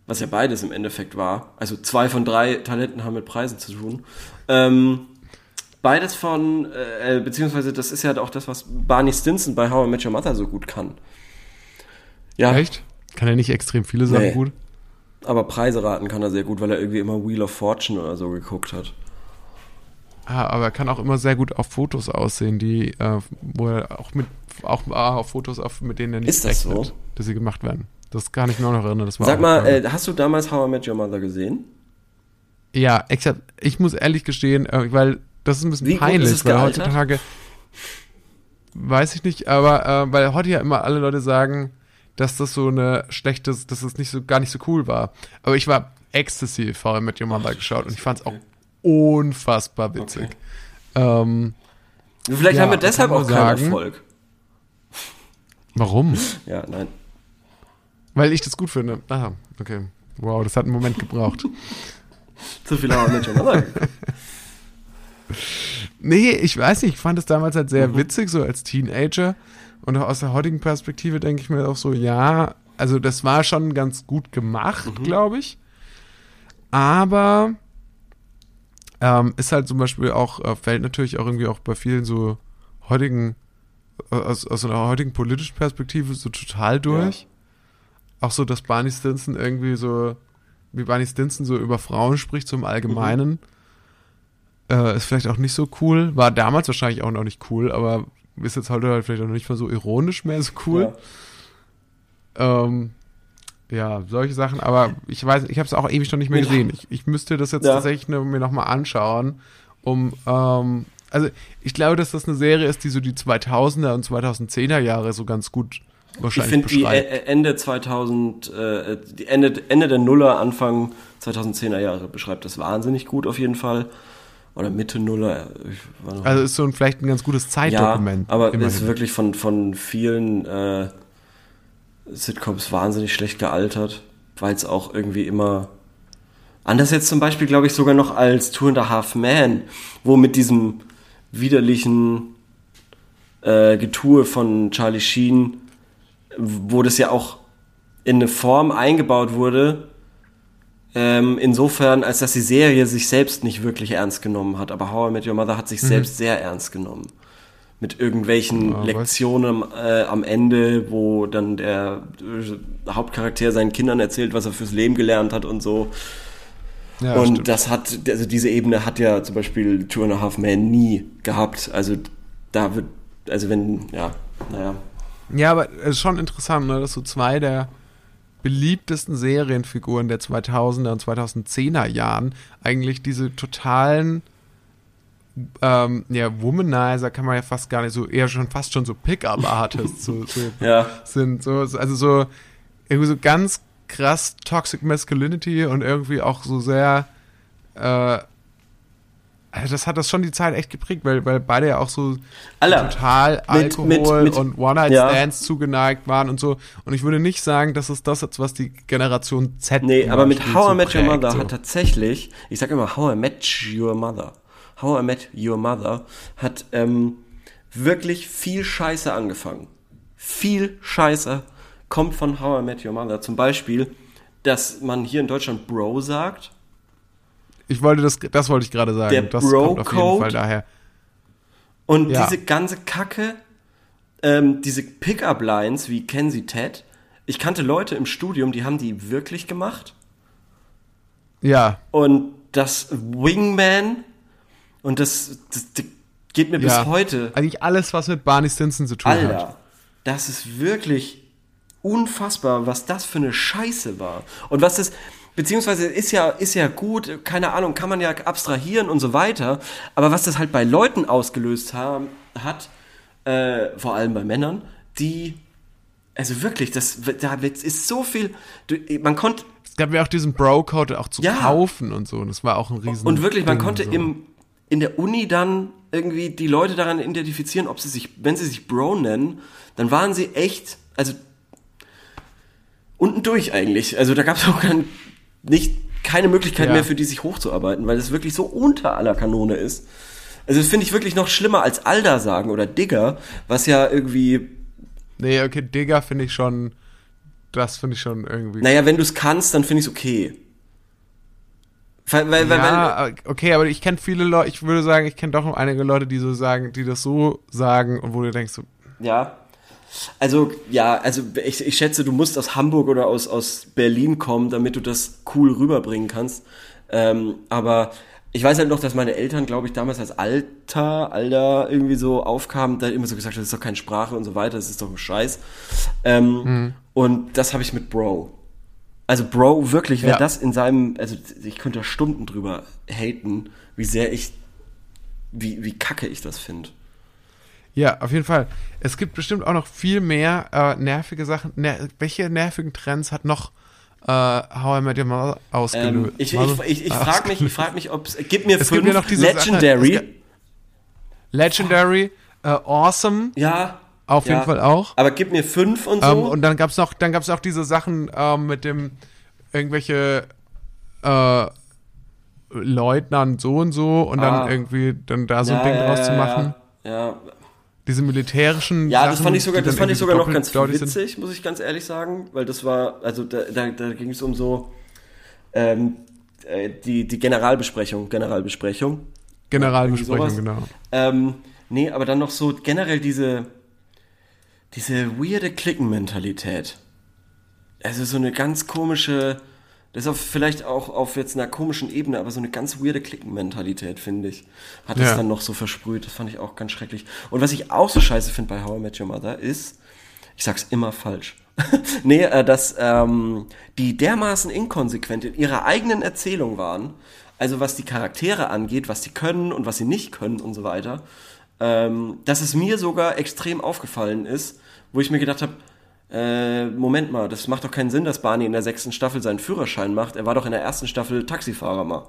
was ja beides im Endeffekt war. Also zwei von drei Talenten haben mit Preisen zu tun. Ähm, beides von, äh, äh, beziehungsweise das ist ja auch das, was Barney Stinson bei How I Met Your Mother so gut kann. Ja, Echt? Kann er nicht extrem viele Sachen Nee. gut? aber Preise raten kann er sehr gut, weil er irgendwie immer Wheel of Fortune oder so geguckt hat. Ah, aber er kann auch immer sehr gut auf Fotos aussehen, die, äh, wo er auch mit, auch ah, auf Fotos, auf, mit denen er nicht Ist das so? rechnet, dass sie gemacht werden. Das kann ich mir auch noch erinnern. Das war Sag mal, äh, hast du damals How I Met Your Mother gesehen? ja, exakt. Ich muss ehrlich gestehen, äh, weil das ist ein bisschen Wie peinlich, weil heutzutage weiß ich nicht, aber äh, weil heute ja immer alle Leute sagen, dass das so eine schlechte, dass es nicht so gar nicht so cool war. Aber ich war exzessiv vorher mit Your Mother geschaut und ich fand es auch okay. unfassbar witzig. Ähm, Vielleicht Ja, haben wir deshalb auch keinen Erfolg. warum? Ja, nein. Weil ich das gut finde. Aha, okay. Wow, das hat einen Moment gebraucht. Zu viel Met Your Mother geguckt. Nee, ich weiß nicht, ich fand es damals halt Mhm. sehr witzig, so als Teenager. Und aus der heutigen Perspektive denke ich mir auch so, ja, also das war schon ganz gut gemacht, Mhm. glaube ich. Aber ähm, ist halt zum Beispiel auch, äh, fällt natürlich auch irgendwie auch bei vielen so heutigen, äh, aus, aus einer heutigen politischen Perspektive so total durch. Auch so, dass Barney Stinson irgendwie so, wie Barney Stinson so über Frauen spricht, so im Allgemeinen. Äh, ist vielleicht auch nicht so cool. War damals wahrscheinlich auch noch nicht cool, aber ist jetzt heute halt vielleicht auch nicht mal so ironisch mehr so cool. Ja. Ähm, ja, solche Sachen, aber ich weiß, ich habe es auch ewig noch nicht mehr Ja. gesehen. Ich, ich müsste das jetzt Ja. tatsächlich mir nochmal anschauen, um, ähm, also ich glaube, dass das eine Serie ist, die so die 2000er und 2010er Jahre so ganz gut Ich wahrscheinlich finde die beschreibt. Ende 2000, äh, die Ende, Ende der Nuller, Anfang 2010er Jahre beschreibt das wahnsinnig gut auf jeden Fall. Oder Mitte Nuller. Noch also ist so ein, vielleicht ein ganz gutes Zeitdokument. Ja, aber immerhin. ist wirklich von, von vielen äh, Sitcoms wahnsinnig schlecht gealtert, weil es auch irgendwie immer anders jetzt zum Beispiel, glaube ich, sogar noch als Two and a Half Man, wo mit diesem widerlichen äh, Getue von Charlie Sheen, wo das ja auch in eine Form eingebaut wurde, ähm, insofern, als dass die Serie sich selbst nicht wirklich ernst genommen hat. Aber How I Met Your Mother hat sich selbst sehr ernst genommen. Mit irgendwelchen Ja? Lektionen äh, am Ende, wo dann der äh, Hauptcharakter seinen Kindern erzählt, was er fürs Leben gelernt hat und so. ja, und stimmt. das hat, also diese Ebene hat ja zum Beispiel Two and a Half Men nie gehabt. Also da wird, also wenn, ja, naja. Ja, aber es ist schon interessant, ne, dass so zwei der beliebtesten Serienfiguren der 2000er und 2010er Jahren eigentlich diese totalen ähm, ja, Womanizer kann man ja fast gar nicht so, eher schon fast schon so Pickup-Artists so, so Ja, sind. So, also so irgendwie so ganz krass Toxic Masculinity und irgendwie auch so sehr äh, also das hat das schon die Zeit echt geprägt, weil, weil beide ja auch so Alter, total mit- Alkohol mit- mit- und One-Night-Stands ja. zugeneigt waren und so. Und ich würde nicht sagen, dass es das ist, was die Generation Z Nee, aber mit How so I Met Your Mother so. hat tatsächlich, ich sag immer How I Met Your Mother, How I Met Your Mother hat ähm, wirklich viel Scheiße angefangen. Viel Scheiße kommt von How I Met Your Mother. Zum Beispiel, dass man hier in Deutschland Bro sagt. Ich wollte das, das wollte ich gerade sagen. Der das kommt auf jeden Fall daher. Und Ja. diese ganze Kacke, ähm, diese Pickup-Lines wie Kennen Sie Ted, ich kannte Leute im Studium, die haben die wirklich gemacht. Ja, Und das Wingman und das, das, das geht mir ja. bis heute. Eigentlich alles, was mit Barney Stinson zu tun hat. Alter, das ist wirklich unfassbar, was das für eine Scheiße war. Und was das, beziehungsweise ist ja, ist ja gut, keine Ahnung, kann man ja abstrahieren und so weiter. Aber was das halt bei Leuten ausgelöst haben, hat, äh, vor allem bei Männern, die, also wirklich, das, da ist so viel, man konnte, Es gab ja auch diesen Bro-Code auch zu Ja. kaufen und so. Und das war auch ein riesen Und wirklich, man Ding, konnte so. im, in der Uni dann irgendwie die Leute daran identifizieren, ob sie sich, wenn sie sich Bro nennen, dann waren sie echt, also unten durch eigentlich. Also da gab es auch kein, nicht, keine Möglichkeit Ja. mehr für die sich hochzuarbeiten, weil es wirklich so unter aller Kanone ist. Also das finde ich wirklich noch schlimmer als Alda sagen oder Digger, was ja irgendwie, Nee, okay, Digger finde ich schon, das finde ich schon irgendwie. naja, wenn du es kannst, dann finde ich es okay. Weil, weil, weil, weil, ja, okay, aber ich kenne viele Leute, ich würde sagen, ich kenne doch einige Leute, die so sagen, die das so sagen und wo du denkst, so, Ja. Also, ja, also ich, ich schätze, du musst aus Hamburg oder aus, aus Berlin kommen, damit du das cool rüberbringen kannst. Ähm, aber ich weiß halt noch, dass meine Eltern, glaube ich, damals als Alter, Alter irgendwie so aufkamen, da immer so gesagt, das ist doch keine Sprache und so weiter, das ist doch ein Scheiß. Ähm, Und das habe ich mit Bro. Also Bro, wirklich, wer Ja. das in seinem, also ich könnte da Stunden drüber haten, wie sehr ich, wie, wie kacke ich das finde. Ja, auf jeden Fall. Es gibt bestimmt auch noch viel mehr äh, nervige Sachen. Ner welche nervigen Trends hat noch äh, How I Met Your Mother ausgelöst? Ähm, ich ich, ich, ich frage mich, ich frag mich, ob es. Gib mir Es fünf gibt ja noch diese Sache- Legendary. es gibt- Legendary, äh, Awesome, ja. auf ja. jeden Fall auch. Aber gib mir fünf und so. Ähm, und dann gab's noch, dann gab's auch diese Sachen ähm, mit dem irgendwelche äh, Leutnant so und so und Ah. dann irgendwie dann da so ein Ja, Ding ja, draus zu machen. Ja, ja. Diese militärischen Ja, das Sachen, fand ich sogar, das fand ich sogar noch ganz doppeldeutig sind. witzig, muss ich ganz ehrlich sagen, weil das war, also da, da, da ging es um so ähm, äh, die, die Generalbesprechung, Generalbesprechung. Generalbesprechung, genau. Ähm, nee, aber dann noch so generell diese, diese weirde Klickenmentalität. Also so eine ganz komische, das ist auf, vielleicht auch auf jetzt einer komischen Ebene, aber so eine ganz weirde Klickenmentalität, finde ich. Hat es Ja. dann noch so versprüht. Das fand ich auch ganz schrecklich. Und was ich auch so scheiße finde bei How I Met Your Mother ist, ich sag's immer falsch. nee, äh, dass ähm, die dermaßen inkonsequent in ihrer eigenen Erzählung waren, also was die Charaktere angeht, was sie können und was sie nicht können und so weiter, ähm, dass es mir sogar extrem aufgefallen ist, wo ich mir gedacht habe, äh, Moment mal, das macht doch keinen Sinn, dass Barney in der sechsten Staffel seinen Führerschein macht. Er war doch in der ersten Staffel Taxifahrer mal.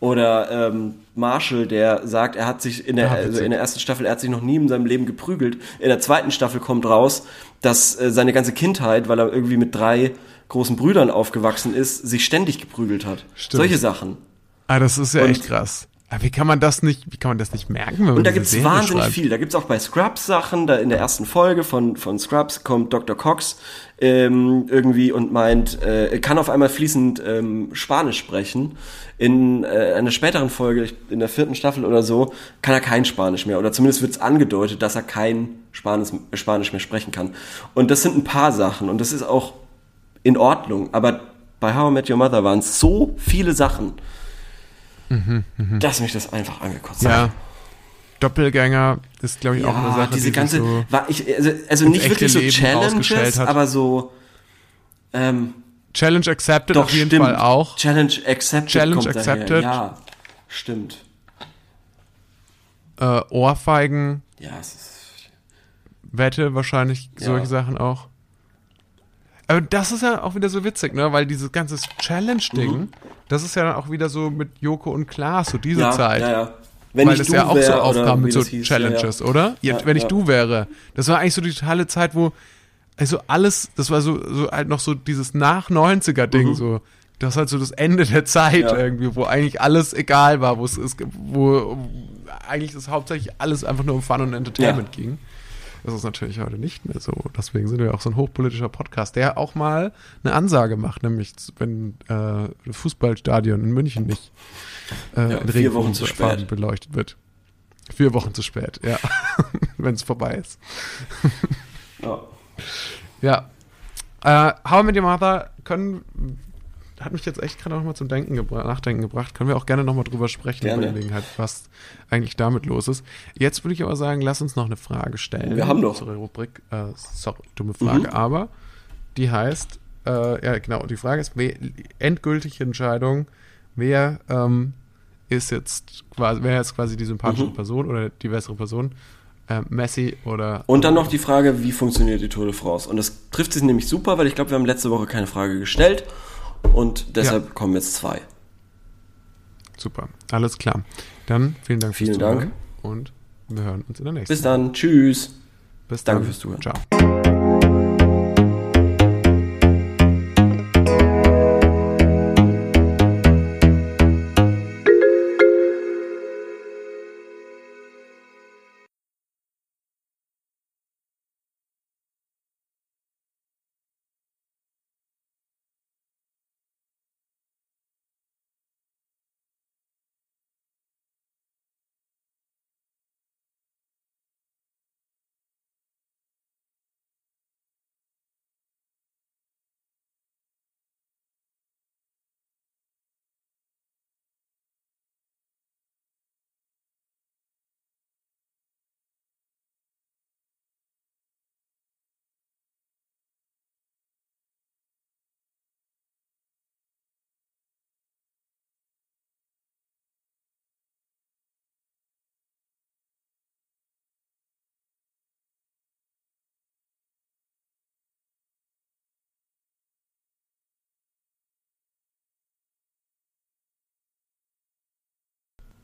Oder ähm, Marshall, der sagt, er hat sich in der, also in der ersten Staffel, er hat sich noch nie in seinem Leben geprügelt. In der zweiten Staffel kommt raus, dass äh, seine ganze Kindheit, weil er irgendwie mit drei großen Brüdern aufgewachsen ist, sich ständig geprügelt hat. Stimmt. Solche Sachen. Ah, das ist ja Und- echt krass. Aber wie kann man das nicht, wie kann man das nicht merken, Und da gibt's Serie wahnsinnig schreibt? viel. Da gibt's auch bei Scrubs Sachen. Da in der ersten Folge von, von Scrubs kommt Dr. Cox ähm, irgendwie und meint, äh, kann auf einmal fließend ähm, Spanisch sprechen. In äh, einer späteren Folge, in der vierten Staffel oder so, kann er kein Spanisch mehr. Oder zumindest wird's angedeutet, dass er kein Spanisch, Spanisch mehr sprechen kann. Und das sind ein paar Sachen. Und das ist auch in Ordnung. Aber bei How I Met Your Mother waren es so viele Sachen, dass mich das einfach angekotzt hat. Mhm, Ja. Doppelgänger ist, glaube ich, auch eine Sache, diese die ganze, so war ich, also, also nicht wirklich so Leben Challenges, hat. aber so, ähm, Challenge accepted doch auf jeden stimmt. Fall auch. Challenge accepted. Challenge accepted. Daher. Ja, stimmt. Äh, Ohrfeigen, Ja, es ist, Wette wahrscheinlich, Ja. solche Sachen auch. Aber das ist ja auch wieder so witzig, ne? Weil dieses ganze Challenge-Ding, das ist ja dann auch wieder so mit Joko und Klaas, so diese Mhm. ja, Zeit. ja, ja. Wenn Weil ich das du ja auch so oder wie mit so hieß, Challenges, ja, oder? Ja, Ja, wenn ich du wäre. Das war eigentlich so die totale Zeit, wo, also alles, das war so, so halt noch so dieses Nach-90er-Ding, so. Das ist halt so das Ende der Zeit Mhm. Irgendwie, wo eigentlich alles egal war, wo es ist, wo eigentlich das hauptsächlich alles einfach nur um Fun und Entertainment ging. Das ist natürlich heute nicht mehr so. Deswegen sind wir auch so ein hochpolitischer Podcast, der auch mal eine Ansage macht, nämlich wenn äh, Fußballstadion in München nicht äh, Ja, in vier Wochen zu spät. beleuchtet wird. Vier Wochen zu spät, ja. wenn es vorbei ist. ja. Ja. Äh, How I Met Your Mother können, hat mich jetzt echt gerade noch mal zum Denken gebra Nachdenken gebracht. Können wir auch gerne noch mal drüber sprechen, Gerne. bei Gelegenheit, was eigentlich damit los ist. Jetzt würde ich aber sagen, lass uns noch eine Frage stellen. Wir haben noch. Unsere Rubrik, äh, sorry, dumme Frage, Mhm. aber die heißt, äh, ja genau, die Frage ist, endgültige Entscheidung, wer ähm, ist jetzt quasi, wer ist quasi die sympathische Mhm. Person oder die bessere Person? Äh, Messi oder Und dann noch die Frage, wie funktioniert die Tour de France? Und das trifft sich nämlich super, weil ich glaube, wir haben letzte Woche keine Frage gestellt. Und deshalb kommen jetzt zwei. Super, alles klar. Dann vielen Dank Vielen fürs Zuhören Dank. und wir hören uns in der nächsten. Bis dann. Tschüss. Bis Danke dann. fürs Zuhören. Ciao.